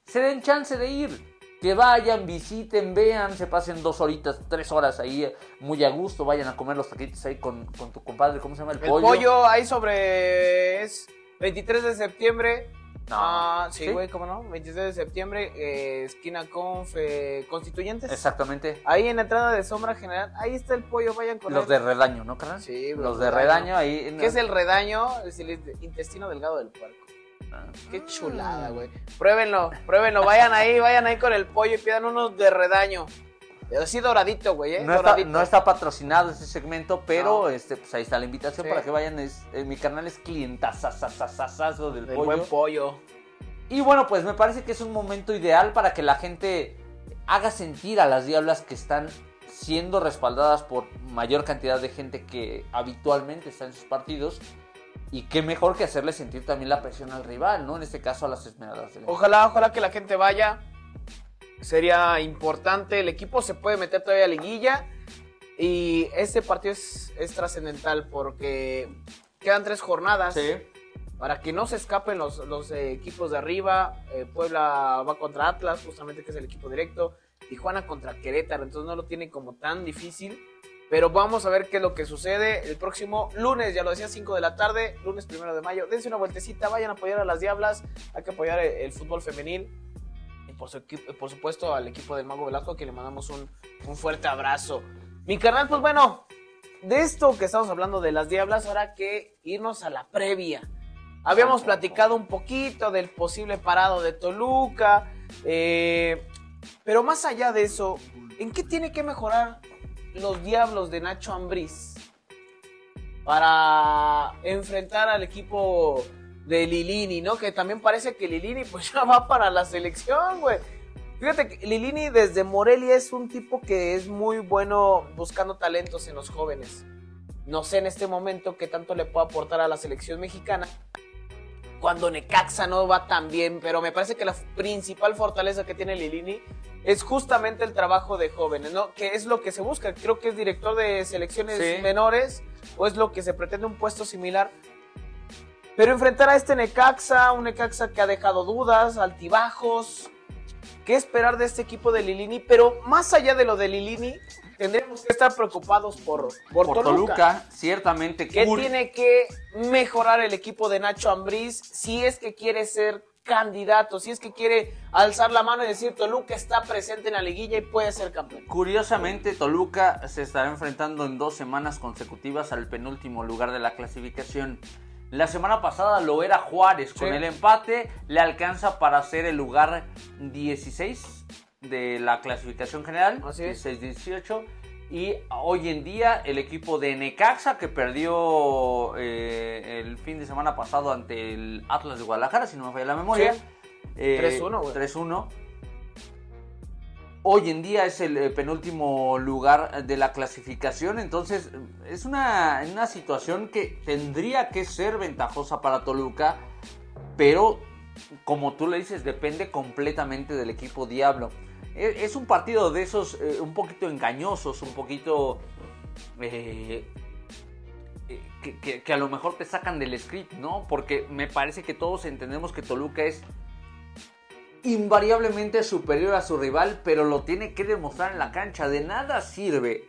S2: se den chance de ir. Que vayan, visiten, vean, se pasen dos horitas, tres horas ahí eh, muy a gusto, vayan a comer los taquitos ahí con, con tu compadre, ¿cómo se llama? El,
S1: El pollo ahí sobre. Es 23 de septiembre.
S2: No.
S1: Ah, sí,
S2: ¿Sí?
S1: güey, ¿cómo no? 23 de septiembre, eh, esquina Conf, eh, Constituyentes.
S2: Exactamente.
S1: Ahí en la entrada de Sombra General, ahí está el pollo, vayan con
S2: Los
S1: él.
S2: de redaño, ¿no, carnal?
S1: Sí, güey,
S2: Los de redaño ahí. en-
S1: ¿Qué es el redaño? Es el intestino delgado del puerco.
S2: Ah.
S1: Qué chulada, güey. Pruébenlo, pruébenlo. Vayan ahí, vayan ahí con el pollo y pidan unos de redaño. Doradito, güey, ¿eh?
S2: No está,
S1: doradito.
S2: no está patrocinado ese segmento, pero
S1: No.
S2: este, pues ahí está la invitación
S1: Sí.
S2: para que vayan. Es, eh, mi canal es clientazazazazazo del
S1: Del
S2: pollo.
S1: buen pollo.
S2: Y bueno, pues me parece que es un momento ideal para que la gente haga sentir a las diablas que están siendo respaldadas por mayor cantidad de gente que habitualmente está en sus partidos. Y qué mejor que hacerle sentir también la presión al rival, ¿no? En este caso a las Esmeraldas. de León.
S1: Ojalá, ojalá que la gente vaya. Sería importante. El equipo se puede meter todavía a liguilla. Y este partido es, es trascendental porque quedan tres jornadas.
S2: Sí.
S1: Para que no se escapen los, los eh, equipos de arriba. Eh, Puebla va contra Atlas, justamente que es el equipo directo. Tijuana contra Querétaro. Entonces no lo tienen como tan difícil. Pero vamos a ver qué es lo que sucede el próximo lunes, ya lo decía, 5 de la tarde, lunes primero de mayo. Dense una vueltecita, vayan a apoyar a las Diablas, hay que apoyar el, el fútbol femenil. Su por supuesto al equipo del Mago Velasco, que le mandamos un, un fuerte abrazo. Mi carnal, pues bueno, de esto que estamos hablando de las Diablas, ahora que irnos a la previa. Habíamos platicado un poquito del posible parado de Toluca, eh, pero más allá de eso, ¿en qué tiene que mejorar los Diablos de Nacho Ambriz para enfrentar al equipo de Lilini, ¿no? Que también parece que Lilini pues [LAUGHS] ya va para la selección, güey. Fíjate que Lilini desde Morelia es un tipo que es muy bueno buscando talentos en los jóvenes. No sé en este momento qué tanto le puede aportar a la selección mexicana. Cuando Necaxa no va tan bien, pero me parece que la principal fortaleza que tiene Lilini es justamente el trabajo de jóvenes, ¿no? Que es lo que se busca. Creo que es director de selecciones
S2: Sí.
S1: menores o es lo que se pretende un puesto similar. Pero enfrentar a este Necaxa, un Necaxa que ha dejado dudas, altibajos. ¿Qué esperar de este equipo de Lilini? Pero más allá de lo de Lilini, tendríamos que estar preocupados por, por,
S2: Por
S1: Toluca.
S2: Toluca, ciertamente.
S1: ¿Qué
S2: Cur-
S1: tiene que mejorar el equipo de Nacho Ambriz si es que quiere ser candidato, si es que quiere alzar la mano y decir Toluca está presente en la liguilla y puede ser campeón?
S2: Curiosamente, Toluca se estará enfrentando en dos semanas consecutivas al penúltimo lugar de la clasificación. La semana pasada lo era Juárez. Con
S1: Sí.
S2: el empate le alcanza para ser el lugar 16 de la clasificación general.
S1: Así es.
S2: 16-18. Y hoy en día el equipo de Necaxa que perdió eh, el fin de semana pasado ante el Atlas de Guadalajara, si no me falla la memoria.
S1: Sí.
S2: eh,
S1: 3-1, güey.
S2: 3-1. Hoy en día es el eh, penúltimo lugar de la clasificación, entonces es una, una situación que tendría que ser ventajosa para Toluca, pero como tú le dices, depende completamente del equipo Diablo. E- Es un partido de esos eh, un poquito engañosos, un poquito eh, eh, que- que a lo mejor te sacan del script, ¿no? Porque me parece que todos entendemos que Toluca es invariablemente superior a su rival, pero lo tiene que demostrar en la cancha. De nada sirve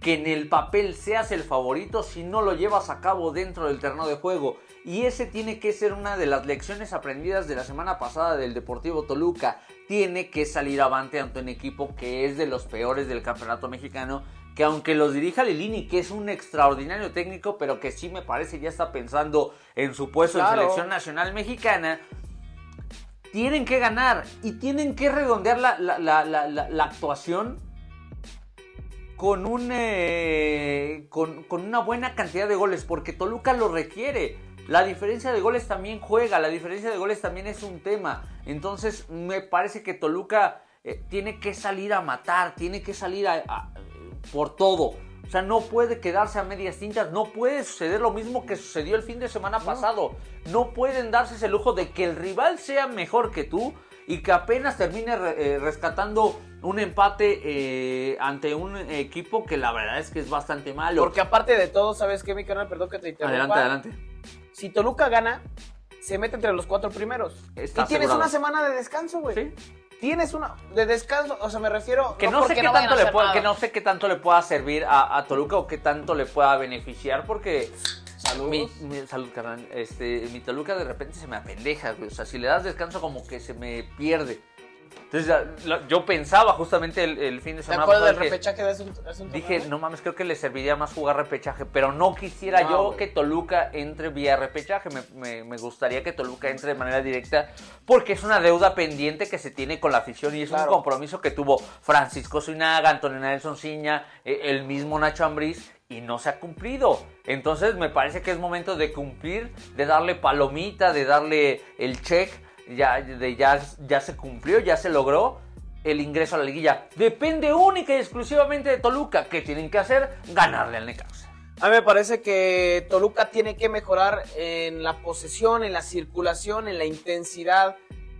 S2: que en el papel seas el favorito si no lo llevas a cabo dentro del terreno de juego. Y ese tiene que ser una de las lecciones aprendidas de la semana pasada del Deportivo Toluca. Tiene que salir avante ante un equipo que es de los peores del campeonato mexicano. Que aunque los dirija Lilini, que es un extraordinario técnico, pero que sí me parece ya está pensando en su puesto
S1: Claro.
S2: en selección nacional mexicana, tienen que ganar y tienen que redondear la, la- la- la- actuación con, un, eh, con, con una buena cantidad de goles, porque Toluca lo requiere. La diferencia de goles también juega, la diferencia de goles también es un tema. Entonces me parece que Toluca eh, tiene que salir a matar, tiene que salir por todo. O sea, no puede quedarse a medias tintas, no puede suceder lo mismo que sucedió el fin de semana pasado. No pueden darse ese lujo de que el rival sea mejor que tú y que apenas termine eh, rescatando un empate eh, ante un equipo que la verdad es que es bastante malo.
S1: Porque aparte de todo, ¿sabes qué, mi canal? Perdón que te interrumpa.
S2: adelante, adelante.
S1: Si Toluca gana, se mete entre los cuatro primeros.
S2: Está
S1: y tienes una semana de descanso, güey.
S2: ¿Sí?
S1: Tienes una de descanso, o sea, me refiero
S2: Que no, sé
S1: porque
S2: qué
S1: a
S2: tanto le
S1: nada.
S2: que no sé qué tanto le pueda servir a, a Toluca o qué tanto le pueda beneficiar porque
S1: Saludos.
S2: mi, mi- salud, carnal. Este, mi Toluca de repente se me apendeja, güey. O sea, si le das descanso como que se me pierde. Entonces ya, yo pensaba justamente el, el fin de
S1: ¿Te
S2: semana
S1: acuerdas del repechaje de hace un, hace un
S2: dije, no mames, creo que le serviría más jugar repechaje, pero no quisiera
S1: No,
S2: yo que Toluca entre vía repechaje. Me, me- me gustaría que Toluca entre de manera directa porque es una deuda pendiente que se tiene con la afición y es
S1: Claro.
S2: un compromiso que tuvo Francisco Zuinaga, Antonio Nelson Ciña, eh, el mismo Nacho Ambriz y no se ha cumplido. Entonces me parece que es momento de cumplir, de darle palomita, de darle el check, ya, ya, ya se cumplió, ya se logró el ingreso a la liguilla. Depende única y exclusivamente de Toluca. ¿Qué tienen que hacer? Ganarle al Necaxa.
S1: A mí me parece que Toluca tiene que mejorar en la posesión, en la circulación, en la intensidad,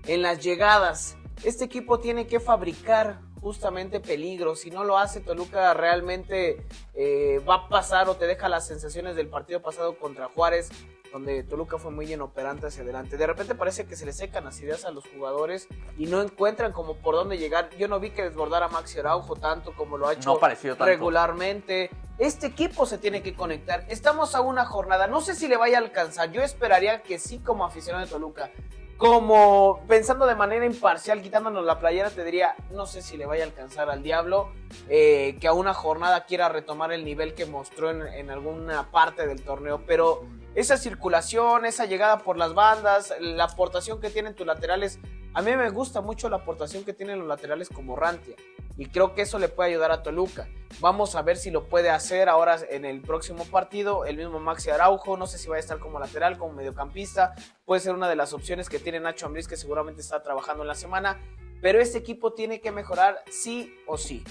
S1: en las llegadas. Este equipo tiene que fabricar justamente peligro. Si no lo hace, Toluca realmente eh, va a pasar o te deja las sensaciones del partido pasado contra Juárez, donde Toluca fue muy inoperante hacia adelante. De repente parece que se le secan las ideas a los jugadores y no encuentran como por dónde llegar. Yo no vi que desbordara Maxi Araujo tanto como lo ha hecho
S2: No
S1: regularmente. Este equipo se tiene que conectar. Estamos a una jornada. No sé si le vaya a alcanzar. Yo esperaría que sí como aficionado de Toluca. Como pensando de manera imparcial, quitándonos la playera, te diría, no sé si le vaya a alcanzar al Diablo, eh, que a una jornada quiera retomar el nivel que mostró en, en alguna parte del torneo, pero esa circulación, esa llegada por las bandas, la aportación que tienen tus laterales, a mí me gusta mucho la aportación que tienen los laterales como Rantia. Y creo que eso le puede ayudar a Toluca. Vamos a ver si lo puede hacer ahora en el próximo partido. El mismo Maxi Araujo, no sé si va a estar como lateral, como mediocampista. Puede ser una de las opciones que tiene Nacho Ambriz, que seguramente está trabajando en la semana. Pero este equipo tiene que mejorar sí o sí.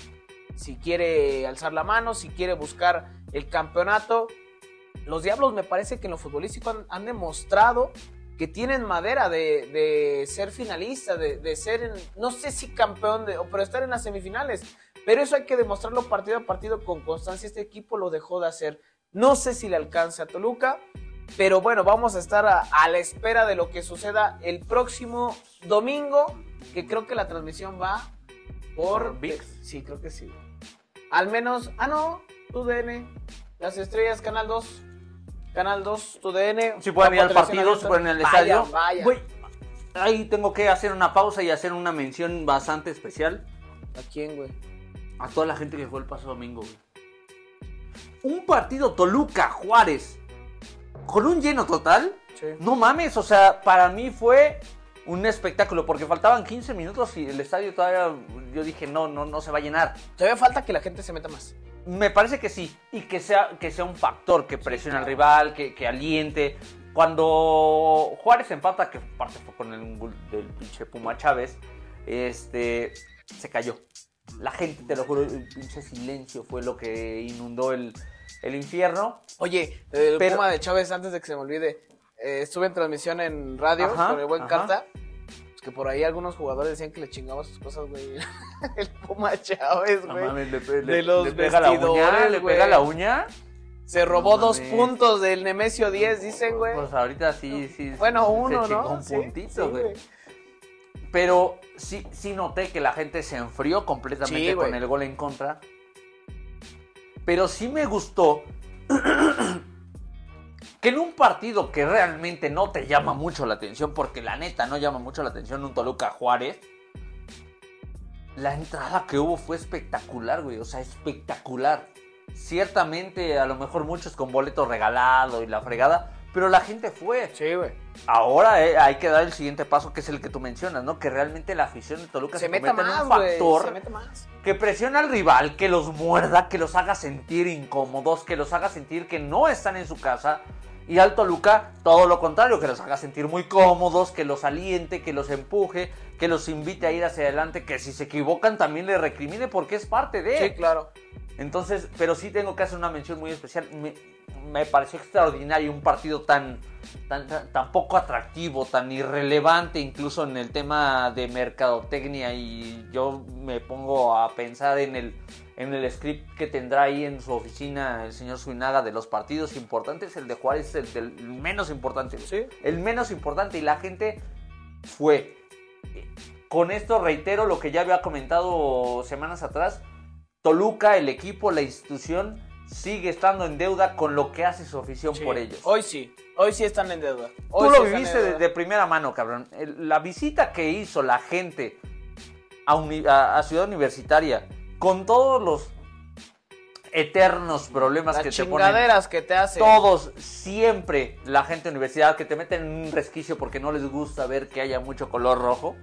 S1: Si quiere alzar la mano, si quiere buscar el campeonato. Los Diablos me parece que en lo futbolístico han, han demostrado que tienen madera de, de ser finalista, de, de ser, en- no sé si campeón, de, pero estar en las semifinales. Pero eso hay que demostrarlo partido a partido con constancia. Este equipo lo dejó de hacer. No sé si le alcanza a Toluca, pero bueno, vamos a estar a, a la espera de lo que suceda el próximo domingo, que creo que la transmisión va por...
S2: ¿Por ViX?
S1: Sí, creo que sí. Al menos, ah no, TUDN, Las Estrellas, Canal 2. Canal 2, TUDN.
S2: Si pueden ir al partido, si pueden ir al estadio.
S1: vayan.
S2: Güey, ahí tengo que hacer una pausa y hacer una mención bastante especial
S1: ¿A quién, güey?
S2: a toda la gente que fue el pasado domingo. güey. Un partido Toluca Juárez con un lleno total.
S1: Sí.
S2: No mames, o sea, para mí fue un espectáculo porque faltaban 15 minutos y el estadio todavía yo dije, no, no, no se va a llenar.
S1: Todavía falta que la gente se meta más.
S2: Me parece que sí, y que sea, que sea un factor que presione al rival, que, que aliente. Cuando Juárez empata, que parte fue con el gol del pinche Puma Chávez, este, se cayó. La gente, te lo juro, el pinche silencio fue lo que inundó el, el infierno.
S1: Oye, el
S2: Pero-
S1: Puma de Chávez, antes de que se me olvide, eh, estuve en transmisión en radio
S2: Ajá,
S1: con el buen
S2: ajá.
S1: Carta. Que por ahí algunos jugadores decían que le chingaba sus cosas, güey. [LAUGHS] el Puma Chávez,
S2: No
S1: güey.
S2: mames, le, le-
S1: de los
S2: le pega la uña, le pega la uña.
S1: Se robó
S2: No
S1: dos
S2: mames.
S1: puntos del Nemesio 10, dicen, güey.
S2: Pues ahorita sí, sí.
S1: bueno,
S2: se
S1: uno,
S2: chingó
S1: ¿no?
S2: Un
S1: Sí,
S2: puntito,
S1: sí,
S2: güey. Pero sí, sí noté que la gente se enfrió completamente
S1: Sí,
S2: con el gol en contra. Pero sí me gustó [CLEARS THROAT] que en un partido que realmente no te llama mucho la atención, porque la neta no llama mucho la atención un Toluca Juárez, la entrada que hubo fue espectacular, güey. O sea, espectacular. Ciertamente, a lo mejor muchos con boleto regalado y la fregada, pero la gente fue.
S1: Sí, güey.
S2: Ahora eh, hay que dar el siguiente paso, que es el que tú mencionas, ¿no? Que realmente la afición de Toluca se,
S1: Se meta
S2: convierta en
S1: más,
S2: un factor
S1: Se meta más.
S2: que presiona al rival, que los muerda, que los haga sentir incómodos, que los haga sentir que no están en su casa. Y al Toluca, todo lo contrario, que los haga sentir muy cómodos, que los aliente, que los empuje, que los invite a ir hacia adelante, que si se equivocan también le recrimine porque es parte de...
S1: Sí, claro.
S2: Entonces, pero sí tengo que hacer una mención muy especial. Me, me pareció extraordinario un partido tan, tan, tan, tan poco atractivo, tan irrelevante, incluso en el tema de mercadotecnia. Y yo me pongo a pensar en el, en el script que tendrá ahí en su oficina el señor Suinaga de los partidos importantes. El de Juárez es el, del menos importante.
S1: Sí.
S2: El menos importante. Y la gente fue. Con esto reitero lo que ya había comentado semanas atrás. Toluca, el equipo, la institución, sigue estando en deuda con lo que hace su afición
S1: Sí.
S2: por ellos.
S1: Hoy sí. Hoy sí están en deuda.
S2: Tú
S1: Hoy
S2: lo
S1: sí
S2: viviste de, de primera mano, cabrón. El- la visita que hizo la gente a, uni- a- a Ciudad Universitaria, con todos los eternos problemas
S1: Las
S2: que te ponen
S1: chingaderas que te hacen.
S2: todos, siempre, la gente de universidad que te meten en un resquicio porque no les gusta ver que haya mucho color rojo.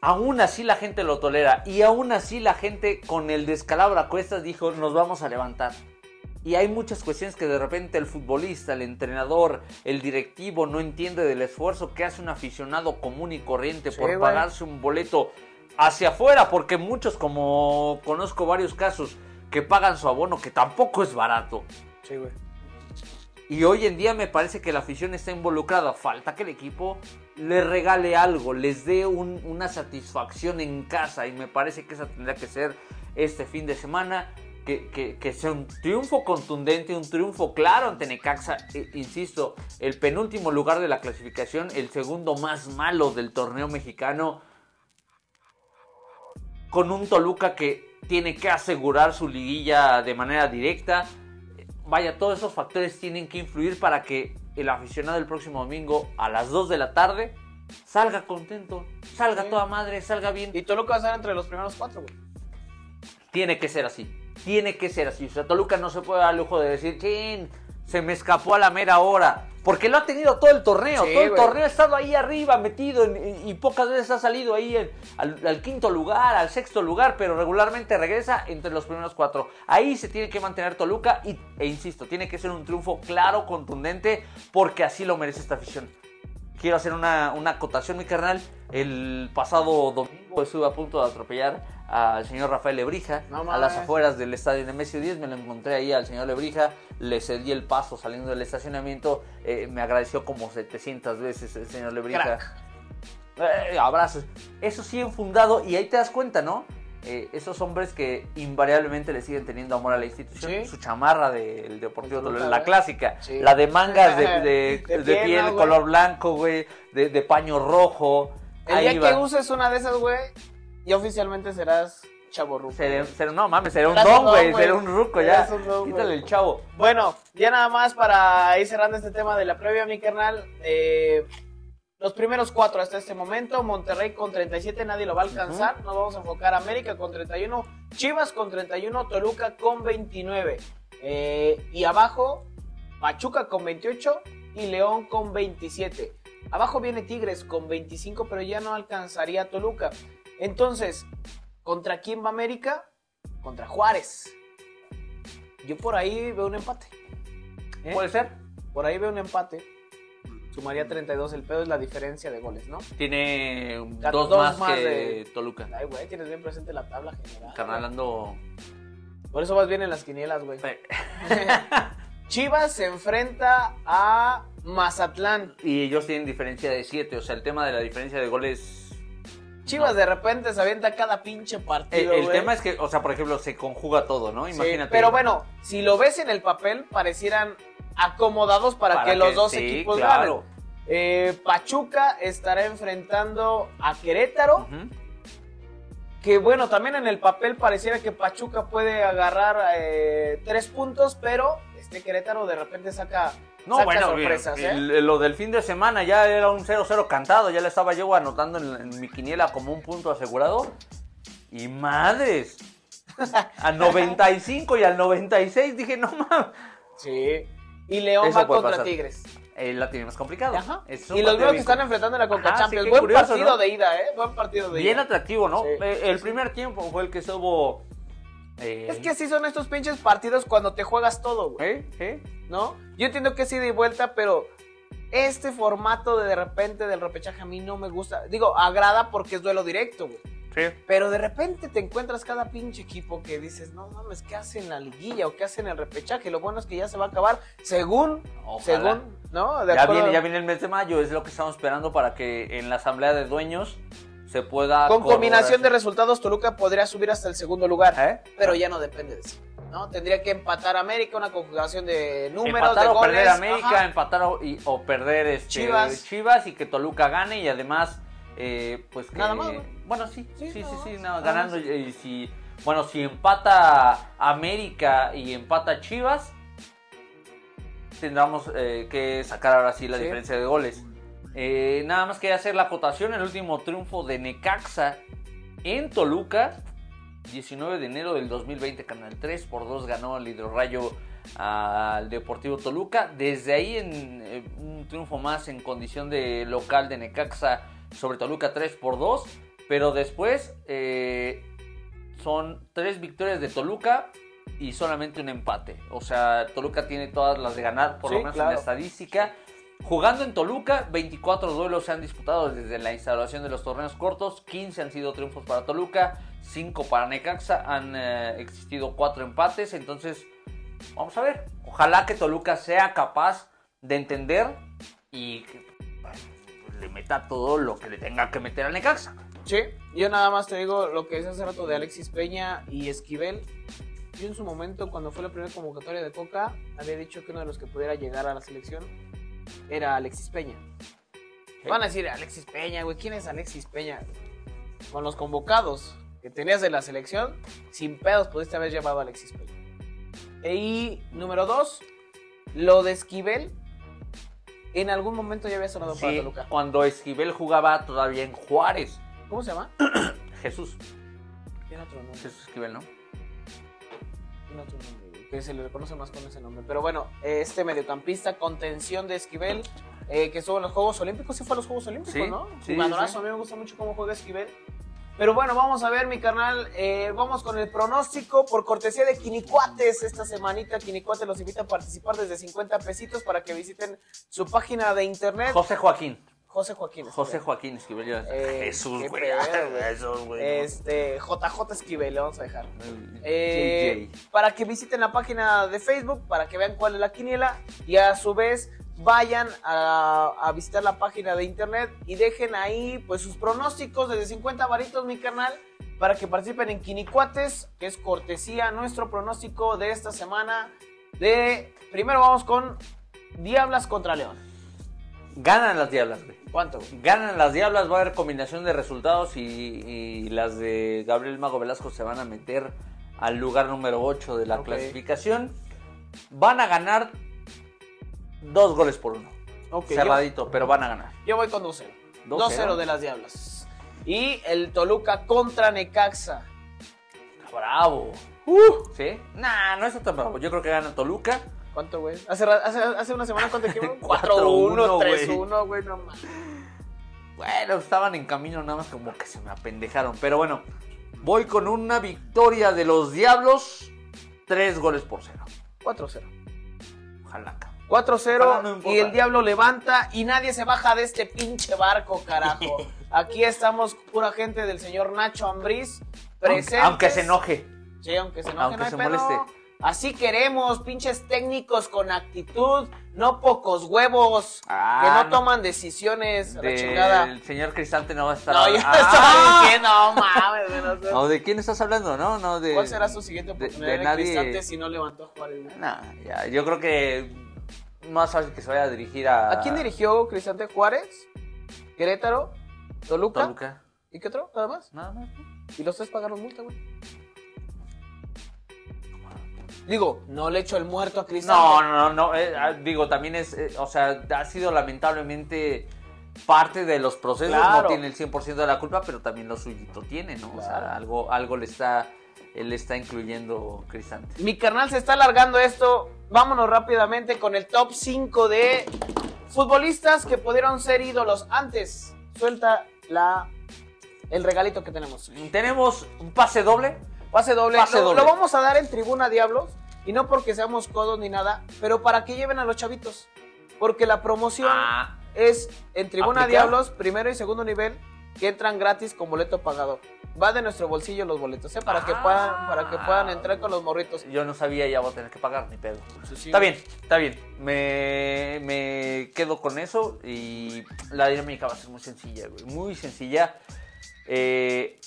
S2: Aún así la gente lo tolera y aún así la gente con el descalabro a cuestas dijo nos vamos a levantar. Y hay muchas cuestiones que de repente el futbolista, el entrenador, el directivo no entiende del esfuerzo que hace un aficionado común y corriente
S1: Sí,
S2: por
S1: güey.
S2: pagarse un boleto hacia afuera, porque muchos, como conozco varios casos, que pagan su abono, que tampoco es barato.
S1: Sí, güey.
S2: Y hoy en día me parece que la afición está involucrada. Falta que el equipo le regale algo, les dé un- una satisfacción en casa. Y me parece que esa tendría que ser este fin de semana. Que, que- que sea un triunfo contundente, un triunfo claro ante Necaxa. E- insisto, el penúltimo lugar de la clasificación, el segundo más malo del torneo mexicano. Con un Toluca que tiene que asegurar su liguilla de manera directa vaya, todos esos factores tienen que influir para que el aficionado el próximo domingo a las 2 de la tarde salga contento, salga
S1: Sí.
S2: toda madre, salga bien.
S1: Y Toluca va a estar entre los primeros cuatro, güey.
S2: Tiene que ser así, tiene que ser así. O sea, Toluca no se puede dar el lujo de decir, chin, se me escapó a la mera hora. Porque lo ha tenido todo el torneo,
S1: Sí,
S2: todo el torneo ha estado ahí arriba, metido, en- y pocas veces ha salido ahí en- al, al quinto lugar, al sexto lugar, pero regularmente regresa entre los primeros cuatro. Ahí se tiene que mantener Toluca y, e insisto, tiene que ser un triunfo claro, contundente, porque así lo merece esta afición. Quiero hacer una, una acotación, mi carnal. El pasado domingo estuve a punto de atropellar al señor Rafael Lebrija
S1: No
S2: a las afueras del estadio Nemesio 10. Me lo encontré ahí al señor Lebrija. Le cedí el paso saliendo del estacionamiento. Eh, me agradeció como 700 veces el señor Lebrija. Eh, abrazos. Eso sí enfundado. Y ahí te das cuenta, ¿no? Eh, esos hombres que invariablemente le siguen teniendo amor a la institución.
S1: Sí.
S2: Su chamarra del Deportivo
S1: Toluca,
S2: la clásica.
S1: Sí.
S2: La de mangas de, [LAUGHS] de- piel, color blanco, güey. De, de paño rojo.
S1: El
S2: Ahí
S1: día
S2: va.
S1: que uses una de esas, güey, ya oficialmente serás.
S2: Seré- seré- no mames, será un don, güey. Será un ruco ya.
S1: Un don,
S2: Quítale el chavo.
S1: Bueno, ya nada más para ir cerrando este tema de la previa, mi carnal. eh, los primeros cuatro hasta este momento, Monterrey con 37, nadie lo va a alcanzar. Nos vamos a enfocar América con 31, Chivas con 31, Toluca con 29. Eh, y abajo, Pachuca con 28 y León con 27. Abajo viene Tigres con 25, pero ya no alcanzaría a Toluca. Entonces, ¿contra quién va América? contra Juárez. Yo por ahí veo un empate. ¿eh?
S2: Puede ser.
S1: Por ahí veo un empate. Sumaría 32. El pedo es la diferencia de goles, ¿no?
S2: Tiene dos,
S1: dos
S2: más,
S1: más
S2: que
S1: de-
S2: Toluca.
S1: Ay, güey, tienes bien presente la tabla general.
S2: Carnal, ando...
S1: Por eso vas bien en las quinielas, güey. [LAUGHS] Chivas se enfrenta a Mazatlán.
S2: Y ellos tienen diferencia de 7. O sea, el tema de la diferencia de goles...
S1: Chivas de repente se avienta cada pinche
S2: El,
S1: partido.
S2: el
S1: güey.
S2: tema es que, o sea, por ejemplo, se conjuga todo, ¿no?
S1: Sí,
S2: Imagínate.
S1: pero bueno, si lo ves en el papel, parecieran acomodados para,
S2: Para
S1: que, los dos
S2: sí,
S1: equipos
S2: claro.
S1: ganen. Eh, Pachuca estará enfrentando a Querétaro. Que bueno, también en el papel pareciera que Pachuca puede agarrar eh, tres puntos, pero este Querétaro de repente saca,
S2: No,
S1: saca
S2: bueno,
S1: sorpresas. ¿eh?
S2: lo del fin de semana ya era un 0-0 cantado, ya le estaba yo anotando en, en mi quiniela como un punto asegurado. Y madres, [LAUGHS] al 95 y al 96 dije, no mames.
S1: Sí. Y León
S2: Eso
S1: va contra
S2: pasar.
S1: Tigres.
S2: Eh, la tiene más complicado.
S1: Ajá.
S2: Es
S1: Y los veo que están enfrentando en la Conca
S2: Ajá,
S1: Champions. Buen
S2: curioso,
S1: partido
S2: ¿no?
S1: de ida, ¿eh? Buen partido de
S2: Bien
S1: ida.
S2: atractivo, ¿no?
S1: Sí,
S2: Eh, el primer tiempo fue el que estuvo... eh,
S1: Es que así son estos pinches partidos cuando te juegas todo, güey.
S2: ¿eh? ¿eh?
S1: ¿No? Yo entiendo que es ida y vuelta, pero este formato de de repente del repechaje a mí no me gusta. Digo, agrada porque es duelo directo, güey.
S2: Sí.
S1: Pero de repente te encuentras cada pinche equipo que dices, no mames, ¿qué hacen en la liguilla o qué hacen en el repechaje? Lo bueno es que ya se va a acabar según,
S2: Ojalá.
S1: según, ¿no? De
S2: Ya viene, ya viene el mes de mayo, es lo que estamos esperando para que en la asamblea de dueños se pueda...
S1: Con combinación de resultados, Toluca podría subir hasta el segundo lugar.
S2: ¿Eh?
S1: Pero ya no depende de eso. ¿no? Tendría que empatar América, una conjugación de números,
S2: empatar
S1: de
S2: o
S1: goles.
S2: perder América,
S1: ajá.
S2: empatar o, y- o perder este,
S1: Chivas.
S2: Chivas. y que Toluca gane y además, eh, pues que...
S1: Nada más, ¿no?
S2: Bueno, sí,
S1: Sí,
S2: sí, sí, no, ganando. Y, y si, bueno, si empata América y empata Chivas, tendremos eh, que sacar ahora sí la
S1: Sí.
S2: diferencia de goles. Eh, nada más quería hacer la acotación, el último triunfo de Necaxa en Toluca, 19 de enero del 2020, Canal 3 por 2 ganó el Hidrorrayo al Deportivo Toluca. Desde ahí en eh, un triunfo más en condición de local de Necaxa sobre Toluca 3 por 2. Pero después eh, son tres victorias de Toluca y solamente un empate. O sea, Toluca tiene todas las de ganar, por
S1: Sí,
S2: lo menos en la estadística. Jugando en Toluca, 24 duelos se han disputado desde la instalación de los torneos cortos, 15 han sido triunfos para Toluca, 5 para Necaxa, han eh, existido 4 empates, entonces vamos a ver, ojalá que Toluca sea capaz de entender y le meta todo lo que le tenga que meter a Necaxa.
S1: Sí, yo nada más te digo lo que es hace rato de Alexis Peña y Esquivel. Yo en su momento, cuando fue la primera convocatoria de Coca, había dicho que uno de los que pudiera llegar a la selección era Alexis Peña. Van a decir, Alexis Peña, güey, ¿quién es Alexis Peña? Con los convocados que tenías de la selección, sin pedos pudiste haber llevado a Alexis Peña. Y número dos, lo de Esquivel, en algún momento ya había sonado para
S2: Sí,
S1: Toluca.
S2: cuando Esquivel jugaba todavía en Juárez.
S1: ¿Cómo se llama? [COUGHS]
S2: Jesús,
S1: Tiene otro nombre.
S2: Jesús Esquivel, ¿no?
S1: Tiene otro nombre, que se le reconoce más con ese nombre. Pero bueno, este mediocampista, contención de Esquivel, eh, que estuvo en los Juegos Olímpicos, sí fue a los Juegos Olímpicos,
S2: Sí,
S1: ¿no?
S2: sí,
S1: Jugadorazo, a mí me gusta mucho cómo juega Esquivel. Pero bueno, vamos a ver, mi carnal. eh, vamos con el pronóstico por cortesía de Quinicuates. Esta semanita Quinicuates los invita a participar desde 50 pesitos para que visiten su página de internet.
S2: José Joaquín.
S1: José Joaquín.
S2: José. Joaquín Esquivel.
S1: Eh, [LAUGHS]
S2: Jesús, güey. Jesús, [LAUGHS] güey.
S1: Este, JJ Esquivel, le vamos a dejar.
S2: JJ.
S1: Eh, para que visiten la página de Facebook, para que vean cuál es la quiniela y a su vez vayan a, a visitar la página de internet y dejen ahí pues sus pronósticos desde 50 varitos mi canal para que participen en Quinicuates, que es cortesía nuestro pronóstico de esta semana de primero vamos con Diablas contra León.
S2: Ganan las diablas, güey.
S1: ¿Cuánto? güey?
S2: Ganan las diablas, va a haber combinación de resultados y, y las de Gabriel Mago Velasco se van a meter al lugar número 8 de la clasificación. Van a ganar dos goles por uno.
S1: Ok, yo-
S2: Cerradito, pero van a ganar.
S1: Yo voy con 2-0.
S2: 2-0.
S1: 2-0 de las Diablas. Y el Toluca contra Necaxa.
S2: Bravo. ¿Sí? Nah, no está tan bravo. Yo creo que gana Toluca.
S1: ¿Cuánto, güey? Hace, hace, hace una semana, ¿cuánto quedó?
S2: 4-1,
S1: 4-1,
S2: güey.
S1: 3-1, güey, no mames.
S2: Bueno, estaban en camino, nada más como que se me apendejaron. Pero bueno, Voy con una victoria de los Diablos, tres goles por cero.
S1: 4-0.
S2: Ojalá. Cabrón.
S1: 4-0
S2: Ojalá, no importa.
S1: y el diablo levanta y nadie se baja de este pinche barco, carajo. [LAUGHS] Aquí estamos pura gente del señor Nacho Ambriz presentes.
S2: Aunque se enoje.
S1: Sí, aunque se enoje,
S2: Aunque
S1: no hay
S2: se
S1: pedo.
S2: moleste.
S1: Así queremos, pinches técnicos con actitud, no pocos huevos,
S2: Ah,
S1: que no,
S2: no.
S1: toman decisiones la chingada.
S2: El señor Cristante no va a estar.
S1: No, yo
S2: Ah.
S1: estaba diciendo, no mames, no sé.
S2: No, ¿de quién estás hablando? No, no, de.
S1: ¿Cuál será su siguiente oportunidad
S2: de
S1: de,
S2: nadie-
S1: Cristante si no levantó a Juárez?
S2: Nah, ya, yo creo que más fácil que se vaya a dirigir a.
S1: ¿A quién dirigió Cristante Juárez? ¿Querétaro? ¿Toluca?
S2: Toluca.
S1: ¿Y qué otro? ¿Nada más?
S2: Nada más.
S1: Y los tres pagaron multa, güey. Digo, no le echo el muerto a Cristante.
S2: No, no, no. eh, ah, digo, también es. eh, o sea, ha sido lamentablemente parte de los procesos.
S1: Claro.
S2: No tiene el 100% de la culpa, pero también lo suyito tiene, ¿no? O sea, algo, algo le está. Él está incluyendo Cristante.
S1: Mi carnal se está alargando esto. Vámonos rápidamente con el top 5 de futbolistas que pudieron ser ídolos antes. Suelta la el regalito que tenemos.
S2: Tenemos un pase doble.
S1: Pase doble.
S2: Pase
S1: lo,
S2: doble.
S1: lo vamos a dar en Tribuna Diablos. Y no porque seamos codos ni nada, pero para que lleven a los chavitos. Porque la promoción
S2: Ah,
S1: es en Tribuna. Diablos, primero y segundo nivel, que entran gratis con boleto pagado. Va de nuestro bolsillo los boletos, ¿eh? Para que
S2: Ah.
S1: puedan, para que puedan entrar con los morritos.
S2: yo no sabía, ya voy a tener que pagar, ni pedo.
S1: Sí, sí.
S2: Está bien, está bien. Me, me quedo con eso y la dinámica va a ser muy sencilla, güey. Muy sencilla. Eh,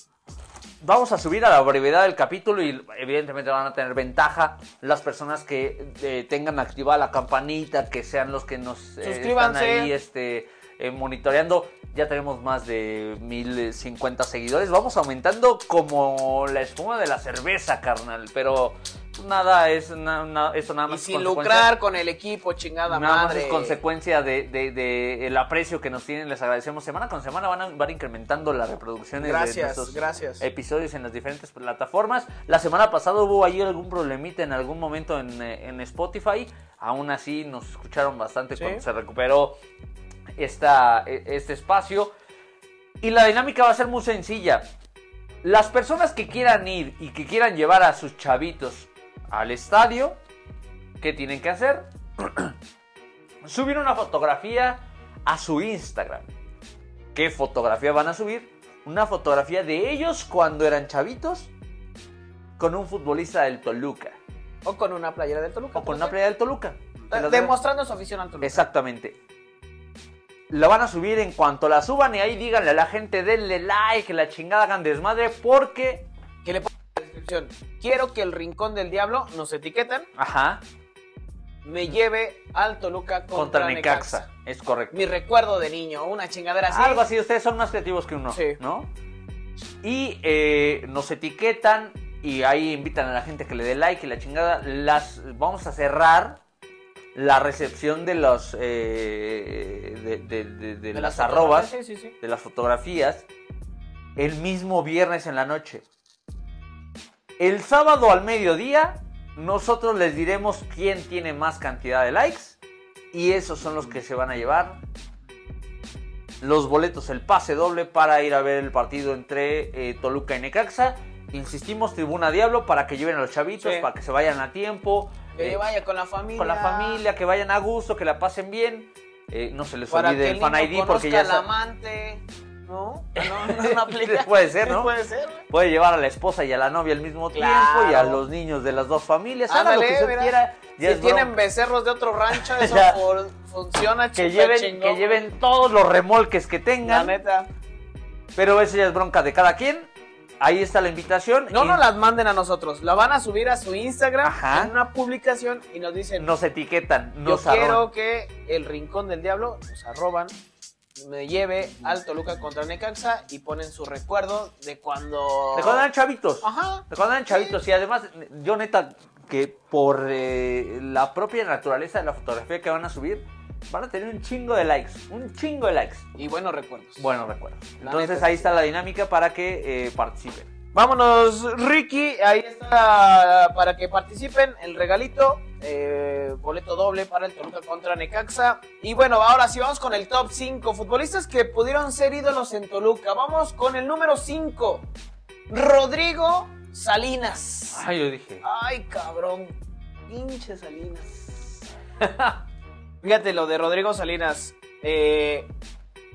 S2: vamos a subir a la brevedad del capítulo y evidentemente van a tener ventaja las personas que eh, tengan activada la campanita, que sean los que nos eh, están ahí este, eh, monitoreando. Ya tenemos más de 1050 seguidores. Vamos aumentando como la espuma de la cerveza, carnal. Pero nada, es na- na- eso nada
S1: Y
S2: más. es
S1: sin lucrar con el equipo, chingada
S2: Nada más es consecuencia de, de- de el aprecio que nos tienen. Les agradecemos. Semana con semana van a van incrementando las reproducciones de
S1: Gracias,
S2: nuestros
S1: gracias.
S2: episodios en las diferentes plataformas. La semana pasada hubo ahí algún problemita en algún momento en, eh, en Spotify. Aún así nos escucharon bastante
S1: Sí.
S2: cuando se recuperó esta, e- este espacio. Y la dinámica va a ser muy sencilla. Las personas que quieran ir y que quieran llevar a sus chavitos al estadio, ¿qué tienen que hacer? [CLEARS THROAT] subir una fotografía a su Instagram. ¿Qué fotografía van a subir? Una fotografía de ellos cuando eran chavitos con un futbolista del Toluca.
S1: O con una playera del Toluca.
S2: O con una playa del Toluca.
S1: Eh, Demostrando su afición al Toluca.
S2: Exactamente. La van a subir en cuanto la suban y ahí díganle a la gente, denle like, la chingada hagan desmadre, porque...
S1: Que le pongan en la descripción. Quiero que el rincón del diablo nos etiquetan,
S2: Ajá,
S1: me lleve al Toluca contra,
S2: contra
S1: Necaxa.
S2: Necaxa. Es correcto.
S1: Mi recuerdo de niño, una chingadera así.
S2: Algo así, ustedes son más creativos que uno,
S1: Sí.
S2: ¿no? Y eh, nos etiquetan y ahí invitan a la gente que le dé like y la chingada. Las vamos a cerrar la recepción de los eh, de, de- de- de
S1: De
S2: las arrobas,
S1: Sí, sí, sí.
S2: de las fotografías, el mismo viernes en la noche. El sábado al mediodía, nosotros les diremos quién tiene más cantidad de likes. Y esos son los que se van a llevar los boletos, el pase doble para ir a ver el partido entre eh, Toluca y Necaxa. Insistimos, Tribuna Diablo, para que lleven a los chavitos,
S1: Sí.
S2: para que se vayan a tiempo.
S1: Que
S2: eh,
S1: vaya con la familia.
S2: con la familia, que vayan a gusto, que la pasen bien. Eh, no se les
S1: Para
S2: olvide
S1: que
S2: el
S1: el
S2: fan ID porque ya
S1: al amante. [LAUGHS] ¿No? No, no, no.
S2: Puede ser, ¿no?
S1: Puede ser, güey.
S2: puede llevar a la esposa y a la novia al mismo
S1: Claro.
S2: tiempo y a los niños de las dos familias. Haga lo que usted
S1: mira.
S2: quiera.
S1: Si tienen becerros de otro rancho, [LAUGHS] eso funciona
S2: que lleven,
S1: chingón,
S2: que lleven todos los remolques que
S1: La
S2: tengan.
S1: neta.
S2: Pero eso ya es bronca de cada quien. Ahí está la invitación.
S1: No
S2: y
S1: nos las manden a nosotros. La van a subir a su Instagram
S2: Ajá.
S1: en una publicación y nos dicen:
S2: nos etiquetan,
S1: Yo
S2: nos
S1: quiero
S2: arroban.
S1: que el rincón del diablo nos arroban, me lleve al Toluca contra Necaxa y ponen su recuerdo de cuando.
S2: De cuando eran chavitos.
S1: Ajá.
S2: De cuando eran chavitos. Y además, yo neta, que por eh, la propia naturaleza de la fotografía que van a subir, van a tener un chingo de likes. Un chingo de likes.
S1: Y buenos recuerdos.
S2: Buenos recuerdos.
S1: La
S2: Entonces
S1: neta,
S2: ahí está la dinámica para que eh, participen.
S1: Vámonos, Ricky. Ahí está para que participen. El regalito. eh, boleto doble para el Toluca contra Necaxa. Y bueno, ahora sí vamos con el top 5 futbolistas que pudieron ser ídolos en Toluca. Vamos con el número 5. Rodrigo Salinas.
S2: Ay, yo dije.
S1: Ay, cabrón. Pinche Salinas. [LAUGHS] Fíjate lo de Rodrigo Salinas. Eh,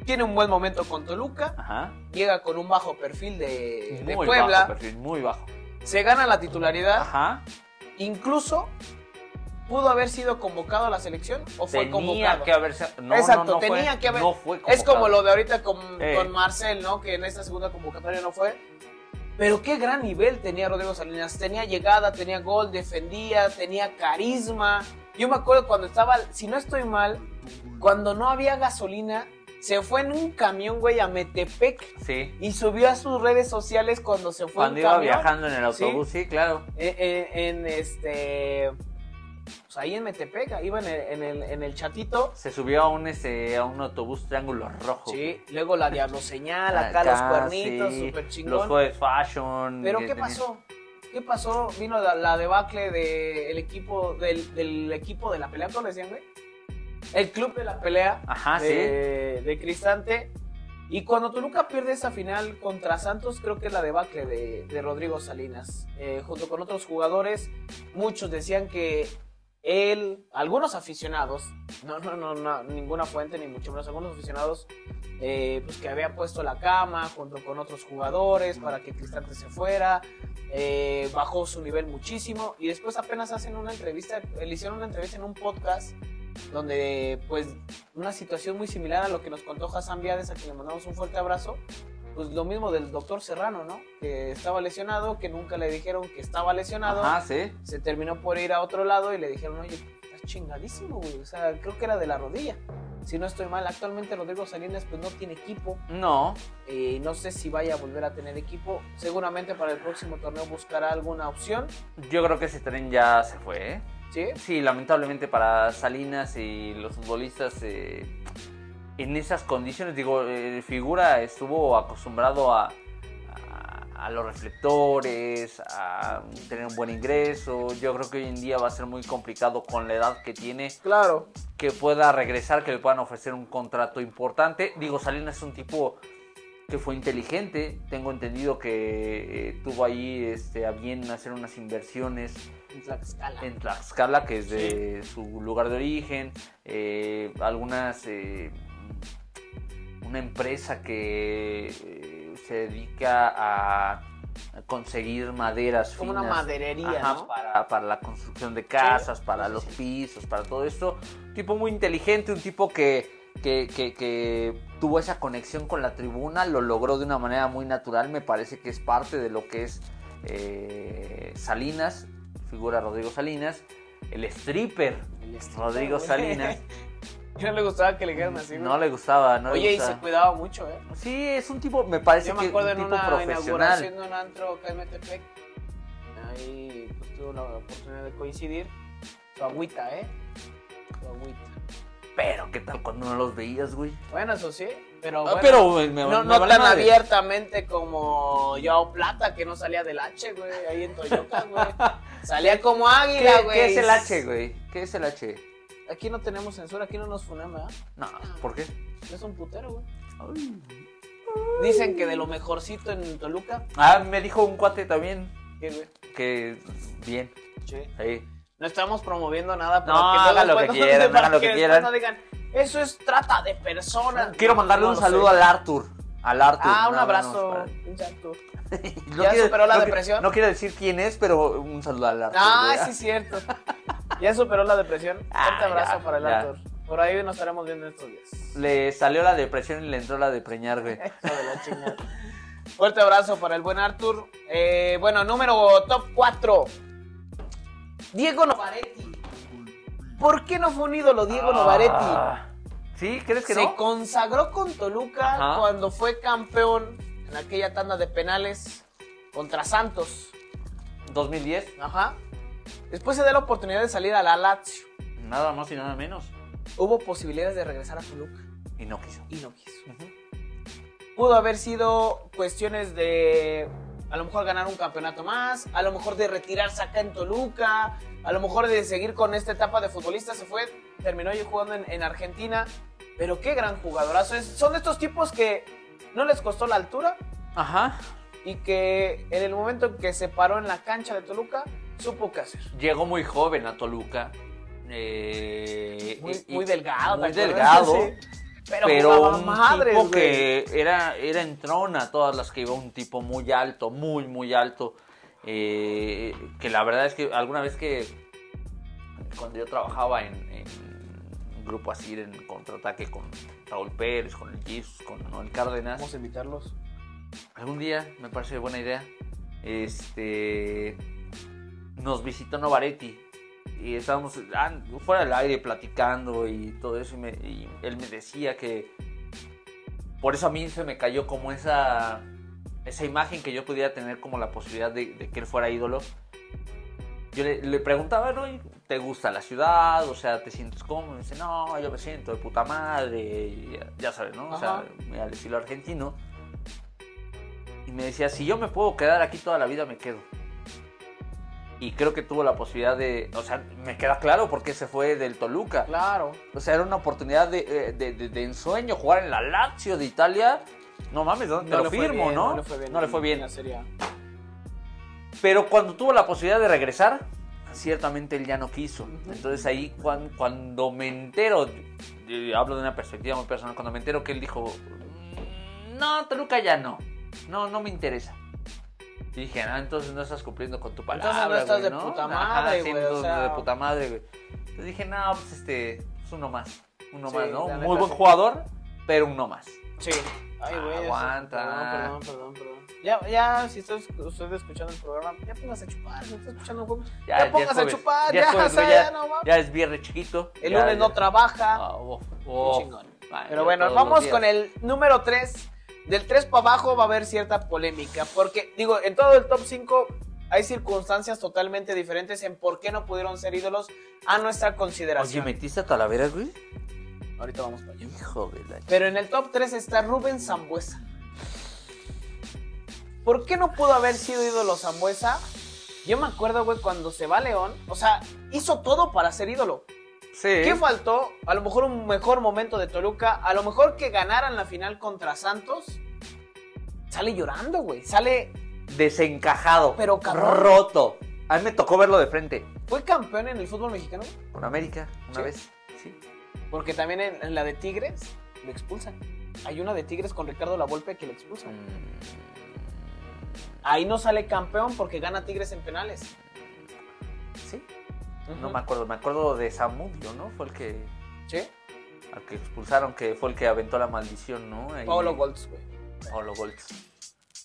S1: tiene un buen momento con Toluca.
S2: Ajá.
S1: Llega con un bajo perfil de, de
S2: Muy
S1: Puebla.
S2: bajo, perfil, muy bajo.
S1: Se gana la titularidad.
S2: Ajá.
S1: Incluso pudo haber sido convocado a la selección o fue
S2: Tenía
S1: convocado.
S2: que haberse. No,
S1: Exacto,
S2: no, no
S1: tenía
S2: fue,
S1: que haber.
S2: Fue
S1: es como lo de ahorita con,
S2: Eh.
S1: con Marcel, ¿no? Que en esta segunda convocatoria no fue. Pero qué gran nivel tenía Rodrigo Salinas. Tenía llegada, tenía gol, defendía, tenía carisma. Yo me acuerdo cuando estaba, si no estoy mal, cuando no había gasolina, se fue en un camión, güey, a Metepec
S2: Sí.
S1: y subió a sus redes sociales cuando se fue
S2: Cuando
S1: en
S2: iba
S1: camión.
S2: viajando en el autobús, sí, claro.
S1: En, en- en este. Pues ahí en Metepec, iba en el, en el, en el chatito.
S2: Se subió a un, este, a un autobús triángulo rojo.
S1: Sí, luego la Diablo Señal, acá, los cuernitos,
S2: sí,
S1: súper
S2: Los
S1: chingón.
S2: jueves fashion.
S1: Pero ¿qué
S2: tenía-
S1: pasó? ¿Qué pasó? Vino la, la debacle del equipo, del, del equipo de la pelea, ¿cómo le decían, güey? El club de la pelea
S2: Ajá,
S1: de, de Cristante. Y cuando Toluca pierde esa final contra Santos, creo que es la debacle de, de Rodrigo Salinas. Eh, junto con otros jugadores, muchos decían que él, algunos aficionados, no, no, no, no, ninguna fuente, ni mucho menos, algunos aficionados, eh, pues que había puesto la cama junto con otros jugadores para que Cristante se fuera, eh, bajó su nivel muchísimo y después apenas hacen una entrevista, le hicieron una entrevista en un podcast donde pues una situación muy similar a lo que nos contó Hassan Viades, a quien le mandamos un fuerte abrazo, pues lo mismo del doctor Serrano, ¿no? Que estaba lesionado, que nunca le dijeron que estaba lesionado,
S2: Ajá, sí.
S1: se terminó por ir a otro lado y le dijeron, oye, estás chingadísimo, güey, o sea, creo que era de la rodilla. Si no estoy mal, actualmente Rodrigo Salinas pues no tiene equipo,
S2: No.
S1: eh, no sé si vaya a volver a tener equipo, seguramente para el próximo torneo buscará alguna opción,
S2: Yo creo que ese tren ya se fue, ¿eh?
S1: ¿sí?
S2: Sí, lamentablemente para Salinas y los futbolistas eh, en esas condiciones, digo, eh, figura estuvo acostumbrado a, a, a los reflectores, a tener un buen ingreso. Yo creo que hoy en día va a ser muy complicado con la edad que tiene
S1: Claro,
S2: que pueda regresar, que le puedan ofrecer un contrato importante. Digo, Salinas es un tipo que fue inteligente. Tengo entendido que eh, tuvo ahí este, a bien hacer unas inversiones
S1: en Tlaxcala.
S2: en Tlaxcala, que es de su lugar de origen, eh, algunas, eh, una empresa que eh, se dedica a conseguir maderas
S1: Como una
S2: finas,
S1: maderería,
S2: ajá,
S1: ¿no?
S2: para, para la construcción de casas, para
S1: sí,
S2: los
S1: sí.
S2: pisos, para todo esto. Un tipo muy inteligente, un tipo que, que, que- que tuvo esa conexión con la tribuna, lo logró de una manera muy natural, me parece que es parte de lo que es eh, Salinas, figura Rodrigo Salinas, el stripper
S1: El stripper,
S2: Rodrigo. Salinas, [LAUGHS]
S1: Y [LAUGHS] no le gustaba que le dijeran así, güey.
S2: no le gustaba, no le
S1: Oye, y
S2: gustaba.
S1: se cuidaba mucho, ¿eh?
S2: Sí, es un tipo, me parece
S1: Yo
S2: que
S1: me acuerdo
S2: un
S1: en
S2: tipo
S1: una
S2: profesional.
S1: inauguración de un antro acá en Metepec. Ahí pues, tuve la oportunidad de coincidir. Su agüita, ¿eh? Su agüita.
S2: Pero, ¿qué tal cuando no los veías, güey?
S1: Bueno, eso sí, pero
S2: Ah,
S1: bueno,
S2: pero me- me-
S1: no,
S2: me
S1: no
S2: vale
S1: tan
S2: madre.
S1: abiertamente como Joao Plata, que no salía del H, güey, ahí en Toyota, güey. [LAUGHS] Salía como águila,
S2: ¿Qué,
S1: güey.
S2: qué es el H, güey? ¿Qué es el H?
S1: Aquí no tenemos censura, aquí no nos funamos, ¿verdad?
S2: No, ¿por qué?
S1: Es un putero, güey. Dicen que de lo mejorcito en Toluca.
S2: Ah, me dijo un cuate también
S1: ¿qué, güey?
S2: que bien,
S1: Sí.
S2: ahí.
S1: No estamos promoviendo nada, pero
S2: No,
S1: que
S2: hagan lo que quieran, hagan lo que quieran.
S1: No digan, eso es trata de personas.
S2: Quiero mandarle
S1: no
S2: un saludo
S1: sé.
S2: al Arthur. Al Arthur.
S1: Ah, un abrazo. un Arthur. [LAUGHS]
S2: No
S1: ¿Ya
S2: quiero-
S1: superó la
S2: no
S1: depresión?
S2: No quiero decir quién es, pero un saludo al Arthur.
S1: Ah,
S2: güey.
S1: sí, cierto. Ya superó la depresión.
S2: Ah,
S1: Fuerte abrazo
S2: ya,
S1: para el
S2: ya.
S1: Arthur. Por ahí nos estaremos viendo estos días.
S2: Le salió la depresión y le entró la de preñar, güey. [LAUGHS]
S1: La. Fuerte abrazo para el buen Arthur. Eh, bueno, número top 4. Diego Novaretti. ¿Por qué no fue un ídolo Diego Novaretti?
S2: Ah, ¿Sí? ¿Crees que
S1: Se
S2: no?
S1: consagró con Toluca
S2: Ajá.
S1: cuando fue campeón en aquella tanda de penales contra Santos.
S2: 2010.
S1: Ajá. Después se da la oportunidad de salir a la Lazio.
S2: Nada más y nada menos.
S1: Hubo posibilidades de regresar a Toluca
S2: Y no quiso.
S1: y no quiso. Pudo haber sido cuestiones de a lo mejor ganar un campeonato más, a lo mejor de retirarse acá en Toluca, a lo mejor de seguir con esta etapa de futbolista. Se fue, terminó yo jugando en, en Argentina. Pero qué gran jugadorazo. Es- son de estos tipos que no les costó la altura,
S2: Ajá.
S1: y que en el momento en que se paró en la cancha de Toluca, supo qué hacer.
S2: Llegó muy joven a Toluca. eh,
S1: Muy,
S2: y-
S1: muy delgado.
S2: Muy delgado.
S1: Sí. Pero,
S2: Pero, un
S1: madres,
S2: tipo
S1: güey.
S2: que era, era en trona todas las que iba, un tipo muy alto, muy, muy alto. eh, que la verdad es que alguna vez que cuando yo trabajaba en, en un grupo así en contraataque con Raúl Pérez, con el Jesus, con Noel Cárdenas,
S1: Vamos a invitarlos.
S2: algún día me parece buena idea. Este nos visitó Novaretti y estábamos ah, fuera del aire platicando y todo eso y, me- y él me decía que por eso a mí se me cayó como esa esa imagen que yo pudiera tener como la posibilidad de, de que él fuera ídolo. Yo le, le preguntaba, ¿no? ¿Te gusta la ciudad? O sea, ¿te sientes cómodo? Y me dice, no, yo me siento de puta madre. y ya, ya sabes, ¿no? O sea,
S1: Ajá.
S2: al estilo argentino. Y me decía, si yo me puedo quedar aquí toda la vida, me quedo. Y creo que tuvo la posibilidad de... O sea, me queda claro por qué se fue del Toluca.
S1: Claro.
S2: O sea, era una oportunidad de, eh, de, de- de ensueño jugar en la Lazio de Italia. No mames, ¿dónde te lo firmo,
S1: bien,
S2: no?
S1: No le fue bien.
S2: No le fue
S1: en-
S2: bien.
S1: en la Serie.
S2: Pero cuando tuvo la posibilidad de regresar, ciertamente él ya no quiso. Entonces ahí cuan- cuando, me entero, hablo de una perspectiva muy personal, cuando me entero que él dijo, "Mm, no, Toluca ya no, no, no me interesa. Y dije, ah, entonces no estás cumpliendo con tu
S1: Entonces no
S2: palabra.
S1: estás
S2: güey,
S1: de puta madre, güey, o sea.
S2: de puta madre, güey. Entonces dije, no, pues este, es uno más, uno
S1: Sí,
S2: más, ¿no? Muy buen
S1: sí.
S2: jugador, pero uno más.
S1: Sí. Ay, güey. eso-
S2: Aguanta.
S1: Perdón, perdón, perdón, perdón. Ya, ya, si estás usted escuchando el programa, ya póngase a chupar. Si está escuchando el juego, ya,
S2: es
S1: póngase a chupar.
S2: ya
S1: Ya,
S2: ya-
S1: ya no.
S2: Ya es viernes chiquito.
S1: El
S2: ya-
S1: lunes no
S2: ya-
S1: trabaja.
S2: Ah,
S1: Qué
S2: uf.
S1: chingón.
S2: Ay,
S1: Pero bueno, vamos con el número 3. Del 3 para abajo va a haber cierta polémica. Porque, digo, en todo el top 5 hay circunstancias totalmente diferentes en por qué no pudieron ser ídolos a nuestra
S2: Oye,
S1: consideración.
S2: ¿metiste a Talavera, güey?
S1: Ahorita vamos para allá.
S2: Hijo de la...
S1: Pero en el top 3 está Rubén Zambuesa. ¿Por qué no pudo haber sido ídolo Zambuesa? Yo me acuerdo, güey, cuando se va a León. O sea, hizo todo para ser ídolo.
S2: Sí.
S1: ¿Qué faltó? A lo mejor un mejor momento de Toluca. A lo mejor que ganaran la final contra Santos. Sale llorando, güey. Sale.
S2: Desencajado.
S1: Pero cabrón.
S2: Roto. A mí me tocó verlo de frente.
S1: Fue campeón en el fútbol mexicano.
S2: Con América, una
S1: Sí.
S2: vez. Sí.
S1: Porque también en, en la de Tigres lo expulsan. Hay una de Tigres con Ricardo Lavolpe que lo expulsan.
S2: Mm,
S1: Ahí no sale campeón porque gana Tigres en penales.
S2: Sí. No me acuerdo. Me acuerdo de Samudio, ¿no? Fue el que...
S1: Sí.
S2: Al que expulsaron, que fue el que aventó la maldición, ¿no? Ahí-
S1: Paulo Goltz, güey.
S2: Paulo Goltz.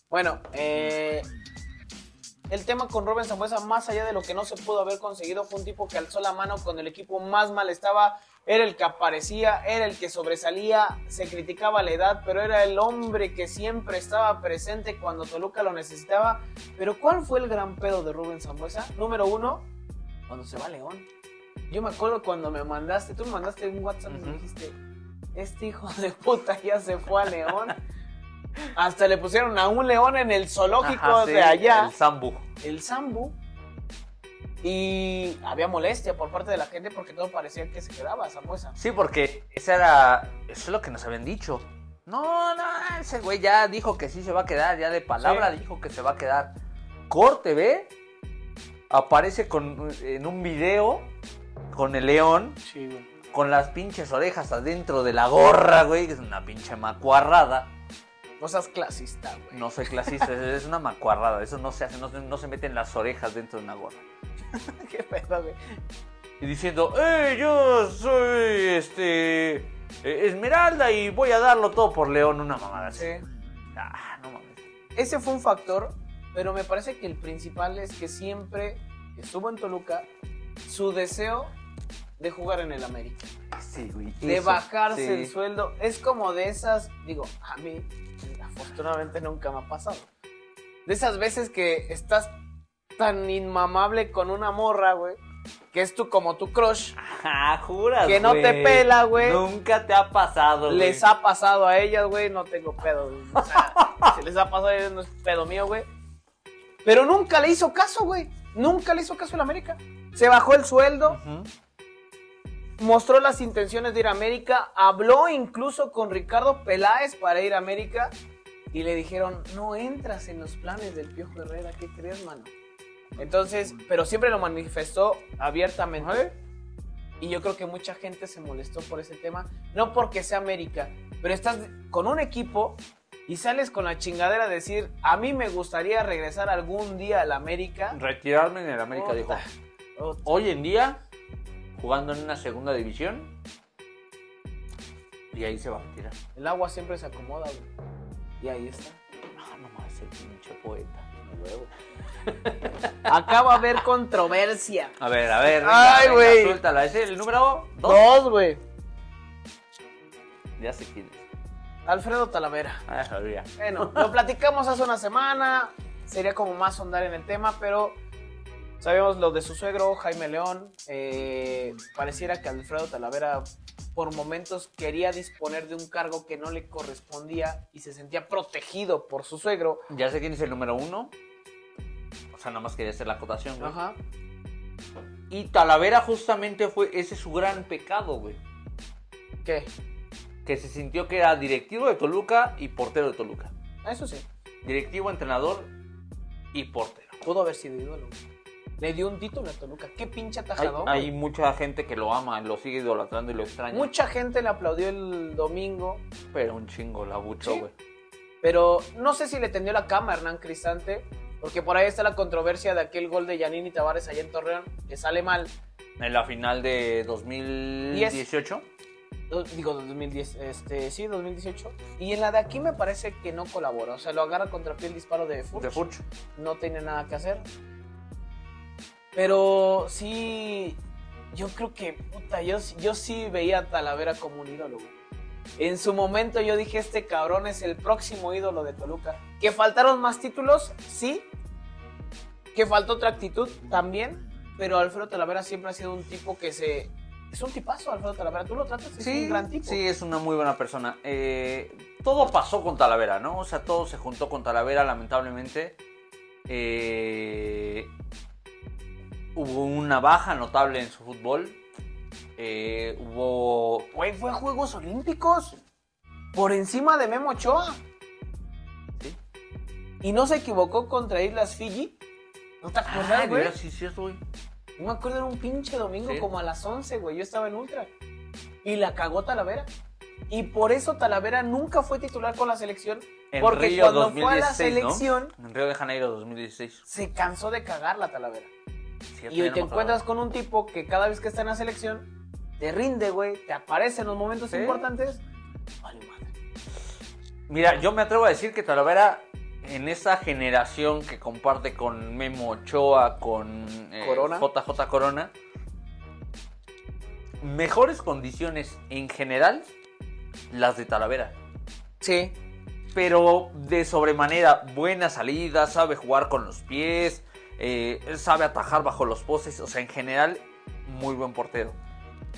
S1: Bueno, eh, el tema con Rubén Zambuesa, más allá de lo que no se pudo haber conseguido, fue un tipo que alzó la mano con el equipo más mal estaba, era el que aparecía, era el que sobresalía, se criticaba la edad, pero era el hombre que siempre estaba presente cuando Toluca lo necesitaba. Pero ¿cuál fue el gran pedo de Rubén Zambuesa? Número uno, cuando se va a León. Yo me acuerdo cuando me mandaste, tú me mandaste un WhatsApp y me dijiste, este hijo de puta ya se fue a León. Hasta le pusieron a un león en el zoológico
S2: Ajá, sí,
S1: de allá,
S2: El Sambu.
S1: el Sambu. Y había molestia por parte de la gente porque todo parecía que se quedaba Zambuesa.
S2: Sí, porque esa era. Eso es lo que nos habían dicho. No, no, ese güey ya dijo que sí se va a quedar, ya de palabra
S1: Sí.
S2: dijo que se va a quedar. Corte, ¿ve? Aparece con, en un video con el león,
S1: Sí, güey.
S2: con las pinches orejas adentro de la gorra, güey, que es una pinche macuarrada.
S1: No seas clasista, güey.
S2: No soy clasista, es una macuarrada, eso no se hace, no, se- no se meten las orejas dentro de una gorra. [LAUGHS]
S1: Qué pedo, güey.
S2: y diciendo, ¡eh, yo soy este eh, Esmeralda y voy a darlo todo por León! Una mamada así.
S1: Sí.
S2: Ah, no mames.
S1: Ese fue un factor, pero me parece que el principal es que siempre estuvo en Toluca su deseo de jugar en el América.
S2: Sí, güey.
S1: de
S2: eso,
S1: bajarse
S2: sí.
S1: el sueldo. Es como de esas, digo, a mí afortunadamente nunca me ha pasado. De esas veces que estás tan inmamable con una morra, güey, que es tú como tu crush,
S2: Ah, juras,
S1: que no te pela, güey.
S2: Nunca te ha pasado, güey.
S1: Les ha pasado a ellas, güey, no tengo pedo. güey. O sea, [LAUGHS] si les ha pasado a ellas no es pedo mío, güey. Pero nunca le hizo caso, güey. Nunca le hizo caso el América. Se bajó el sueldo. Mostró las intenciones de ir a América, habló incluso con Ricardo Peláez para ir a América, y le dijeron, no entras en los planes del Piojo Herrera, ¿qué crees, mano? Entonces, pero siempre lo manifestó abiertamente. Y yo creo que mucha gente se molestó por ese tema. No porque sea América, pero estás con un equipo y sales con la chingadera de decir, a mí me gustaría regresar algún día al América.
S2: Retirarme en el América, dijo.
S1: Puta, puta.
S2: Hoy en día, jugando en una segunda división, y ahí se va a retirar.
S1: El agua siempre se acomoda, güey. Y ahí está.
S2: Ah, nomás ese pinche poeta.
S1: Acá va a haber controversia.
S2: A ver, a ver, venga,
S1: Ay, güey.
S2: suéltala. ¿Es el número dos?
S1: Dos, güey.
S2: Ya sé quién es.
S1: Alfredo Talavera.
S2: Ah, sabía.
S1: Bueno, lo platicamos hace una semana. Sería como más ahondar en el tema, pero sabíamos lo de su suegro, Jaime León. Eh, pareciera que Alfredo Talavera por momentos quería disponer de un cargo que no le correspondía y se sentía protegido por su suegro.
S2: Ya sé quién es el número uno. O sea, nomás quería hacer la acotación, güey.
S1: Ajá.
S2: Y Talavera justamente fue ese su gran pecado, güey.
S1: ¿Qué?
S2: Que se sintió que era directivo de Toluca y portero de Toluca.
S1: Eso sí.
S2: Directivo, entrenador y portero.
S1: Pudo haber sido ídolo. Le dio un título a Toluca. Qué pinche
S2: Hay,
S1: atajador.
S2: hay mucha gente que lo ama, lo sigue idolatrando y lo extraña.
S1: Mucha gente le aplaudió el domingo,
S2: Pero un chingo la bucho,
S1: Sí.
S2: güey.
S1: pero no sé si le tendió la cama a Hernán Cristante, porque por ahí está la controversia de aquel gol de Yanini Tavares allá en Torreón, que sale mal.
S2: En la final de 2018.
S1: Do- Digo, 2010, este, sí, 2018. Y en la de aquí me parece que no colabora. O sea, lo agarra contra pie el disparo de Furch.
S2: De Furch.
S1: No tiene nada que hacer. Pero sí, yo creo que, puta, yo, yo sí veía a Talavera como un ídolo. güey. En su momento yo dije, este cabrón es el próximo ídolo de Toluca. Que faltaron más títulos, sí. Que faltó otra actitud, también. Pero Alfredo Talavera siempre ha sido un tipo que se... Es un tipazo, Alfredo Talavera. Tú lo tratas, es un gran tipo.
S2: sí, es una muy buena persona. Eh, todo pasó con Talavera, ¿no? O sea, todo se juntó con Talavera, lamentablemente. Eh, hubo una baja notable en su fútbol. Eh, hubo...
S1: Güey, fue a Juegos Olímpicos. Por encima de Memo Ochoa.
S2: ¿Sí?
S1: Y no se equivocó contra Islas Fiji. ¿No te acuerdas,
S2: Ah,
S1: güey?
S2: sí, sí, güey.
S1: Yo me acuerdo, era un pinche domingo
S2: Sí.
S1: como a las 11, güey. Yo estaba en Ultra. Y la cagó Talavera. Y por eso Talavera nunca fue titular con la selección.
S2: En
S1: porque
S2: Río
S1: cuando fue a la
S2: 2016, ¿no?
S1: selección,
S2: En Río de Janeiro 2016.
S1: se cansó de cagar la Talavera.
S2: Cierto,
S1: Y hoy te encuentras con un tipo que cada vez que está en la selección, te rinde, güey. Te aparece en los momentos
S2: Sí.
S1: importantes. Vale, madre.
S2: Mira, yo me atrevo a decir que Talavera en esa generación que comparte con Memo Ochoa, con eh,
S1: Corona.
S2: JJ Corona, mejores condiciones en general las de Talavera.
S1: Sí.
S2: Pero de sobremanera, buena salida, sabe jugar con los pies, eh, sabe atajar bajo los postes, o sea, en general, muy buen portero.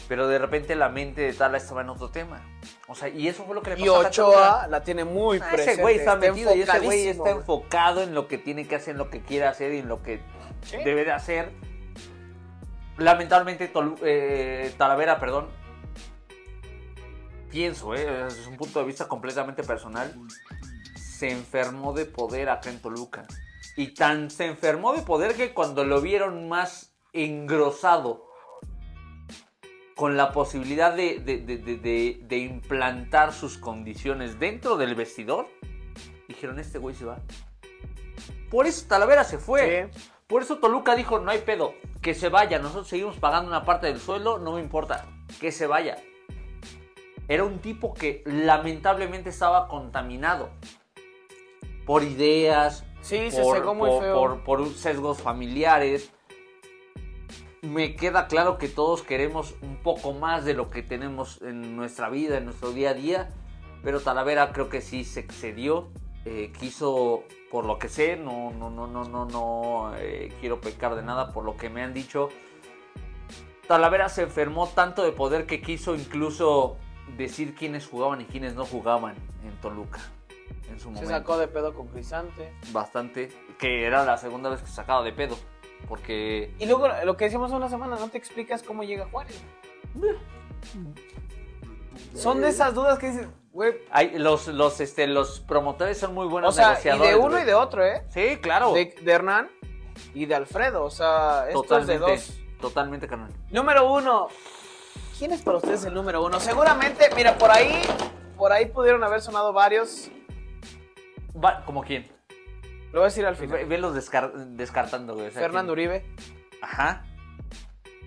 S2: Pero de repente la mente de Tala estaba en otro tema. O sea, y eso fue lo que le
S1: Y
S2: pasó a la.
S1: Ochoa tiene muy
S2: Ah,
S1: presente.
S2: ese güey está, metido y ese güey está enfocado en lo que tiene que hacer, en lo que quiere hacer y en lo que
S1: Sí.
S2: debe de hacer. Lamentablemente, eh, Talavera, perdón, pienso, eh, desde un punto de vista completamente personal, se enfermó de poder acá en Toluca. Y tan se enfermó de poder que cuando lo vieron más engrosado con la posibilidad de, de- de- de- de- de implantar sus condiciones dentro del vestidor, dijeron, este güey se va. Por eso Talavera se fue.
S1: Sí.
S2: Por eso Toluca dijo, no hay pedo, que se vaya, nosotros seguimos pagando una parte del suelo, no me importa, que se vaya. Era un tipo que lamentablemente estaba contaminado por ideas,
S1: Sí, se cegó muy
S2: por-
S1: feo.
S2: por- por sesgos familiares. Me queda claro que todos queremos un poco más de lo que tenemos en nuestra vida, en nuestro día a día, pero Talavera creo que sí se excedió, eh, quiso, por lo que sé, no, no, no, no, no, no eh, quiero pecar de nada, por lo que me han dicho, Talavera se enfermó tanto de poder que quiso incluso decir quiénes jugaban y quiénes no jugaban en Toluca. En su
S1: Se sacó de pedo con Crisante.
S2: bastante, que era la segunda vez que se sacaba de pedo, porque
S1: Y luego lo que decíamos una semana, no te explicas cómo llega Juárez. Son de esas dudas que dices, Güey,
S2: Hay, los, los, este, los promotores son muy buenos
S1: o sea, y
S2: negociadores.
S1: de uno y de otro, ¿eh?
S2: Sí, claro.
S1: De, de Hernán y de Alfredo, o sea, esto es de dos.
S2: totalmente, carnal.
S1: Número uno. ¿Quién es para ustedes el número uno? Seguramente, mira, por ahí, por ahí pudieron haber sonado varios.
S2: Va, ¿Como quién?
S1: Lo voy a decir al
S2: Ve,
S1: final.
S2: velos descar- descartando, güey. o sea,
S1: Fernando
S2: ¿quién?
S1: Uribe,
S2: Ajá.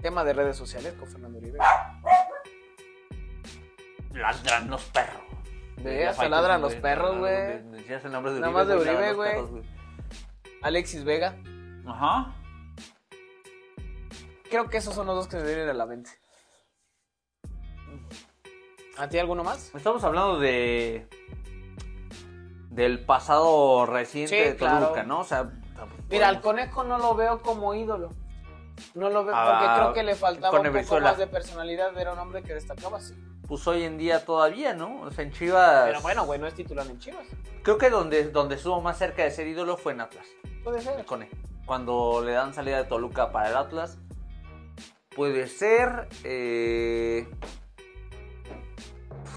S1: tema de redes sociales con Fernando Uribe.
S2: Ladran los perros.
S1: Ve,
S2: Ya
S1: hasta ladran los perros, güey.
S2: Decías el nombre de
S1: Nada
S2: Uribe,
S1: más de Uribe, güey. Alexis Vega.
S2: Ajá.
S1: Creo que esos son los dos que se vienen a la mente. ¿A ti alguno más?
S2: Estamos hablando de. Del pasado reciente
S1: Sí,
S2: de Toluca,
S1: claro.
S2: ¿no? O sea.
S1: Mira, al conejo no lo veo como ídolo. No lo veo
S2: Ah,
S1: porque creo que le faltaba
S2: con
S1: un poco
S2: Brizuela.
S1: más de personalidad. Era un hombre que destacaba así.
S2: Pues hoy en día todavía, ¿no? O sea, en Chivas.
S1: Pero bueno, güey, no es titular en Chivas.
S2: Creo que donde, donde estuvo más cerca de ser ídolo fue en Atlas.
S1: Puede ser.
S2: el Cone. Cuando le dan salida de Toluca para el Atlas. Puede ser. Eh...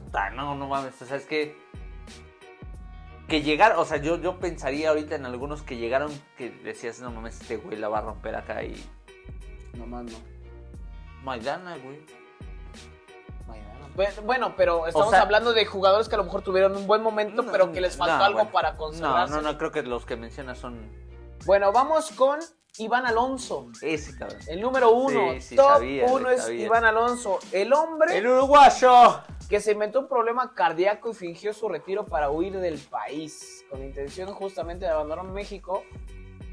S2: Puta, no, no mames. O sea, es que. Que llegar, o sea, yo, yo pensaría ahorita en algunos que llegaron que decías, no mames, este güey la va a romper acá y.
S1: No más no.
S2: Maidana, güey.
S1: Maidana. Bu- Bueno, pero estamos
S2: sea-
S1: hablando de jugadores que a lo mejor tuvieron un buen momento, pero que les faltó
S2: No,
S1: algo
S2: bueno.
S1: para
S2: No,
S1: consagrarse.
S2: no, no, creo que los que mencionas son
S1: Bueno, vamos con Iván Alonso.
S2: ese, cabrón.
S1: El número uno.
S2: Sí, sí,
S1: Top
S2: sabía,
S1: uno es
S2: sabía.
S1: Iván Alonso. El hombre
S2: ¡El uruguayo!
S1: que se inventó un problema cardíaco y fingió su retiro para huir del país. Con intención justamente de abandonar México,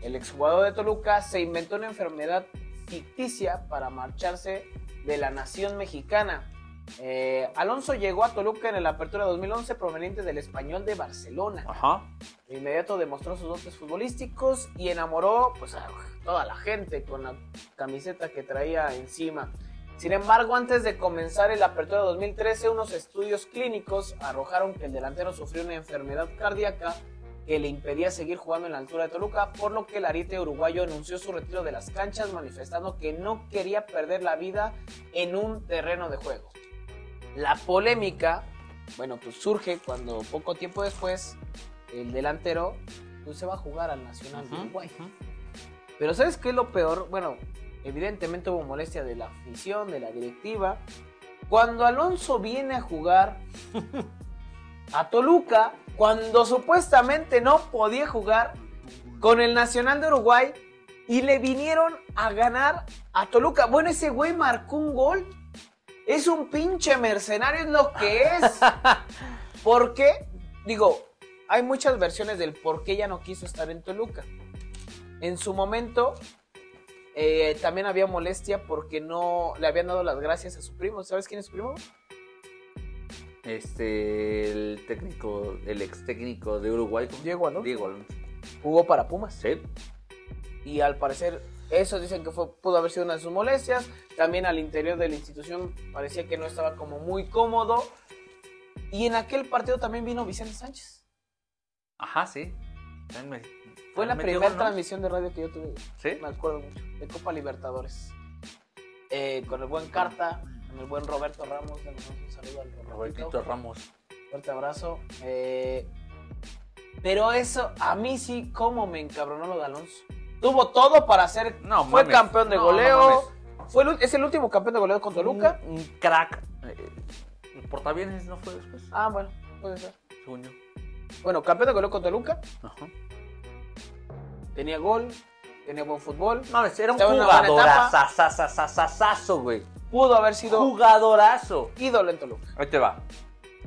S1: el exjugador de Toluca se inventó una enfermedad ficticia para marcharse de la nación mexicana. Eh, Alonso llegó a Toluca en la apertura 2011 proveniente del español de Barcelona.
S2: Ajá.
S1: De inmediato demostró sus dotes futbolísticos y enamoró pues, a toda la gente con la camiseta que traía encima. Sin embargo, antes de comenzar el Apertura 2013, unos estudios clínicos arrojaron que el delantero sufrió una enfermedad cardíaca que le impedía seguir jugando en la altura de Toluca, por lo que el ariete uruguayo anunció su retiro de las canchas, manifestando que no quería perder la vida en un terreno de juego. La polémica, bueno, pues surge cuando poco tiempo después el delantero pues, se va a jugar al Nacional de
S2: Ujú,
S1: Uruguay. Pero ¿sabes qué es lo peor? Bueno, evidentemente hubo molestia de la afición, de la directiva. Cuando Alonso viene a jugar [LAUGHS] a Toluca, cuando supuestamente no podía jugar con el Nacional de Uruguay y le vinieron a ganar a Toluca. Bueno, ese güey marcó un gol. Es un pinche mercenario, es lo que es. [LAUGHS] ¿Por qué? Digo, hay muchas versiones del por qué ya no quiso estar en Toluca. En su momento, eh, también había molestia porque no le habían dado las gracias a su primo. ¿Sabes quién es su primo?
S2: Este, el técnico, el ex técnico de Uruguay.
S1: Diego Alonso.
S2: Diego Alonso.
S1: Jugó para Pumas.
S2: Sí.
S1: Y al parecer, eso dicen que fue, pudo haber sido una de sus molestias. También al interior de la institución parecía que no estaba como muy cómodo. Y en aquel partido también vino Vicente Sánchez.
S2: Ajá, sí.
S1: Fue la primera transmisión de radio que yo tuve.
S2: ¿Sí?
S1: Me acuerdo mucho. De Copa Libertadores. Eh, con el buen Carta, con el buen Roberto Ramos. Le mandamos un saludo al Robertito.
S2: Robertito Ramos.
S1: Fuerte abrazo. Eh, pero eso, a mí sí, como me encabronó lo de Alonso. Tuvo todo para ser.
S2: No,
S1: fue
S2: mames.
S1: campeón de
S2: No,
S1: goleo. fue el- es el último campeón de goleo con Toluca.
S2: Un, un crack. Eh, el portabienes no fue después,
S1: Ah, bueno, puede ser.
S2: según yo.
S1: Bueno, campeón de goleo con Toluca.
S2: Ajá.
S1: Tenía gol, tenía buen fútbol.
S2: No, era un jugadorazo, güey.
S1: Pudo haber sido
S2: Jugadorazo.
S1: ídolo en Toluca.
S2: Ahí te va.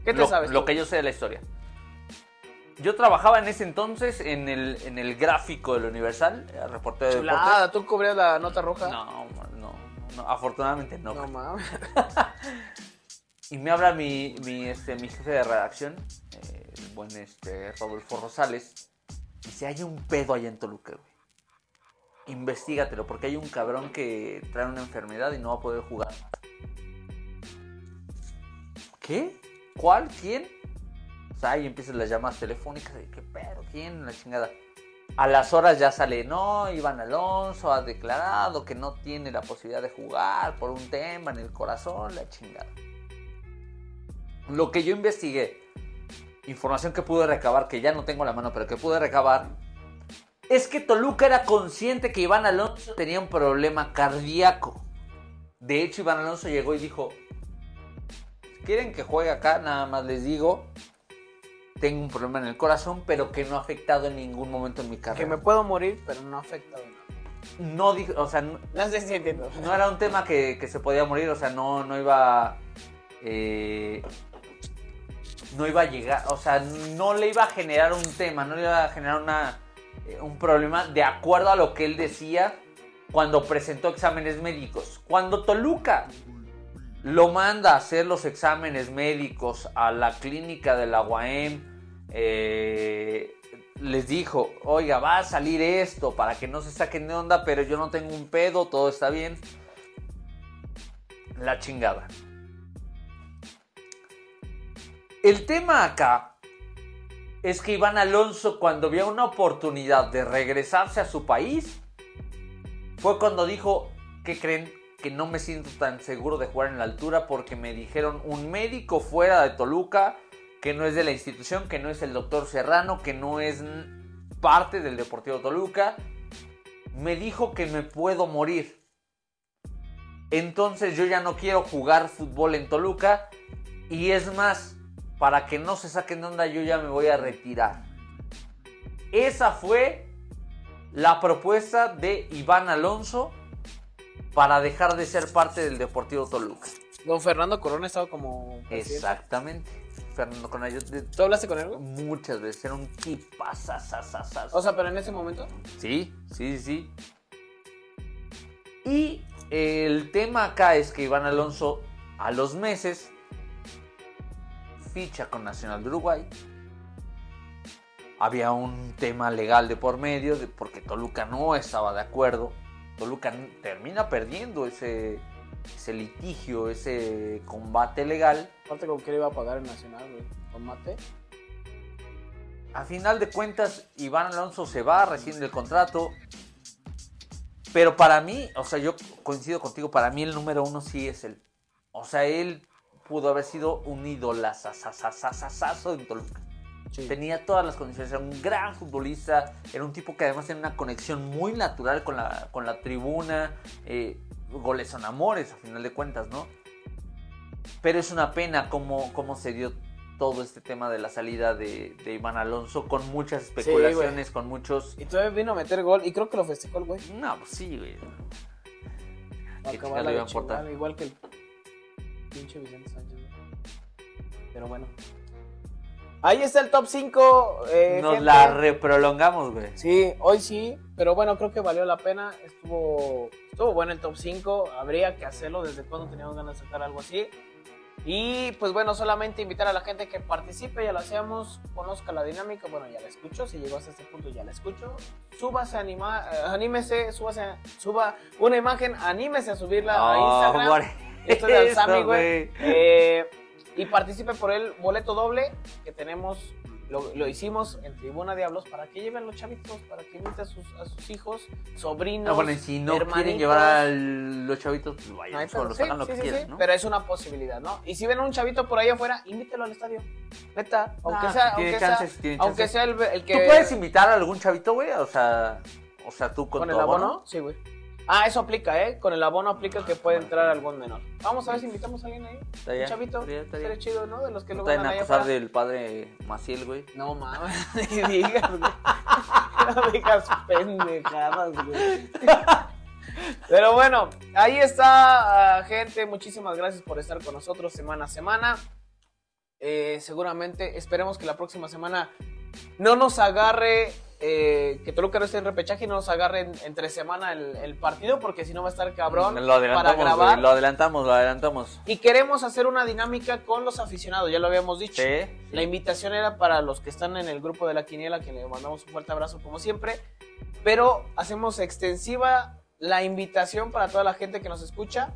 S1: ¿Qué te
S2: lo,
S1: sabes?
S2: Lo
S1: tú?
S2: que yo sé de la historia. Yo trabajaba en ese entonces en el, en el gráfico del Universal, reportero de
S1: Chulada, ¿tú cubrías la nota roja?
S2: No, no, no, afortunadamente no.
S1: No [LAUGHS] mames.
S2: Y me habla mi, mi, este, mi jefe de redacción, eh, el buen este, Rodolfo Rosales. Dice, hay un pedo allá en Toluca, güey. Investígatelo, porque hay un cabrón que trae una enfermedad y no va a poder jugar. ¿Qué? ¿Cuál? ¿Quién? O sea, ahí empiezan las llamadas telefónicas. de, ¿Qué pedo? ¿Quién? La chingada. A las horas ya sale, no, Iván Alonso ha declarado que no tiene la posibilidad de jugar por un tema en el corazón, la chingada. Lo que yo investigué información que pude recabar, que ya no tengo la mano, pero que pude recabar, es que Toluca era consciente que Iván Alonso tenía un problema cardíaco. De hecho, Iván Alonso llegó y dijo, quieren que juegue acá, nada más les digo, tengo un problema en el corazón, pero que no ha afectado en ningún momento en mi carrera.
S1: Que me puedo morir, pero no ha afectado nada.
S2: No dijo, o sea, no,
S1: No sé si entiendo.
S2: no era un tema que, que se podía morir, o sea, no, no iba. eh, no iba a llegar, o sea, no le iba a generar un tema, no le iba a generar una, eh, un problema de acuerdo a lo que él decía cuando presentó exámenes médicos. Cuando Toluca lo manda a hacer los exámenes médicos a la clínica de la UAM, eh, les dijo, oiga, va a salir esto para que no se saquen de onda, pero yo no tengo un pedo, todo está bien. La chingada. El tema acá es que Iván Alonso cuando vio una oportunidad de regresarse a su país, fue cuando dijo, ¿qué creen? Que no me siento tan seguro de jugar en la altura porque me dijeron un médico fuera de Toluca que no es de la institución, que no es el doctor Serrano, que no es parte del Deportivo Toluca, me dijo que me puedo morir. Entonces yo ya no quiero jugar fútbol en Toluca y es más, para que no se saquen de onda yo ya me voy a retirar. Esa fue la propuesta de Iván Alonso para dejar de ser parte del Deportivo Toluca.
S1: Don Fernando Corona estaba como. presidente.
S2: Exactamente. Fernando de-
S1: ¿Tú hablaste con él?
S2: muchas veces era un tipazazazazazo.
S1: O sea, pero en ese momento.
S2: Sí, sí, sí. Y el tema acá es que Iván Alonso a los meses ficha con Nacional de Uruguay. Había un tema legal de por medio de- porque Toluca no estaba de acuerdo. Toluca termina perdiendo ese, ese litigio, ese combate legal.
S1: Aparte, con que le iba a pagar el Nacional, güey. Con mate.
S2: A final de cuentas, Iván Alonso se va, rescinde el contrato. Pero para mí, o sea, yo coincido contigo, para mí el número uno sí es él. O sea, él pudo haber sido un idolazazazazazazo en Toluca.
S1: Sí.
S2: Tenía todas las condiciones, era un gran futbolista, era un tipo que además tenía una conexión muy natural con la, con la tribuna. eh, goles son amores, a final de cuentas, ¿no? Pero es una pena cómo, cómo se dio todo este tema de la salida de, de Iván Alonso con muchas especulaciones, con muchos...
S1: Y todavía vino a meter gol. Y creo que lo festejó el güey.
S2: No, pues sí, güey.
S1: Para
S2: ¿Qué
S1: acabar
S2: chingados
S1: la
S2: iba a importar?
S1: Igual que el pinche Vicente Sánchez. Pero bueno. Ahí está el top 5. Eh,
S2: Nos
S1: gente.
S2: la reprolongamos, güey.
S1: Sí, hoy sí, pero bueno, creo que valió la pena. Estuvo, estuvo bueno el top 5. Habría que hacerlo desde cuando teníamos ganas de sacar algo así. Y pues bueno, solamente invitar a la gente que participe, ya lo hacíamos, conozca la dinámica. Bueno, ya la escucho, si llegó hasta este punto ya la escucho. Súbase, anima, eh, anímese, súbase, suba una imagen, anímese a subirla a Instagram.
S2: por
S1: Esto es de
S2: eso,
S1: Alzami, güey. Eh, y participe por el boleto doble que tenemos, lo, lo hicimos en Tribuna Diablos para que lleven los chavitos, para que invite a sus, a sus hijos, sobrinos.
S2: No, bueno, y si no quieren llevar a los chavitos, pues
S1: No
S2: vayan
S1: pedo.
S2: solos,
S1: Sí,
S2: hagan lo
S1: sí,
S2: que
S1: sí,
S2: quieran, ¿no?
S1: Pero es una posibilidad, ¿no? Y si ven a un chavito por ahí afuera, invítelo al estadio. Neta, aunque
S2: Ah,
S1: sea,
S2: si
S1: aunque
S2: chances,
S1: sea, aunque sea el, el que
S2: ¿Tú puedes invitar a algún chavito, güey? O sea, o sea, tú con,
S1: con el abono, sí, güey. Ah, eso aplica, ¿eh? Con el abono aplica que puede entrar algún menor. Vamos a ver si invitamos a alguien ahí. Un chavito. Sería chido, ¿no? De los que luego andan
S2: a
S1: afuera.
S2: del padre Maciel, güey.
S1: No mames, [LAUGHS] ni digas, güey. [LAUGHS] No digas pendejadas, güey. [LAUGHS] Pero bueno, ahí está, ah, gente. Muchísimas gracias por estar con nosotros semana a semana. Eh, seguramente esperemos que la próxima semana no nos agarre, eh, que Toluca no esté en repechaje y no nos agarre en- entre semana el, el partido, porque si no va a estar cabrón
S2: Lo
S1: para
S2: adelantamos,
S1: grabar.
S2: lo adelantamos, lo adelantamos.
S1: Y queremos hacer una dinámica con los aficionados, ya lo habíamos dicho.
S2: Sí.
S1: La invitación era para los que están en el grupo de la quiniela, que le mandamos un fuerte abrazo como siempre. Pero hacemos extensiva la invitación para toda la gente que nos escucha,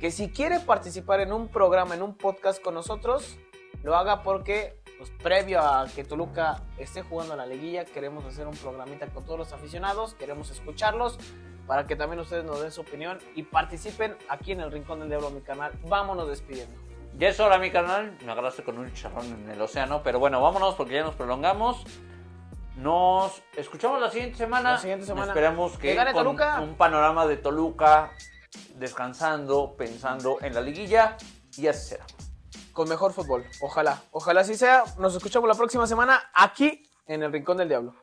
S1: que si quiere participar en un programa, en un podcast con nosotros, lo haga porque, pues previo a que Toluca esté jugando a la liguilla, queremos hacer un programita con todos los aficionados, queremos escucharlos para que también ustedes nos den su opinión y participen aquí en el Rincón del Diablo, mi canal. Vámonos despidiendo.
S2: Ya es hora, mi canal. Me agarraste con un charrón en el océano. Pero bueno, vámonos porque ya nos prolongamos. Nos escuchamos la siguiente semana.
S1: La siguiente semana.
S2: Esperemos que con
S1: Toluca.
S2: un panorama de Toluca descansando, pensando en la liguilla. Y así será.
S1: Con mejor fútbol. Ojalá. Ojalá así sea. Nos escuchamos la próxima semana aquí en el Rincón del Diablo.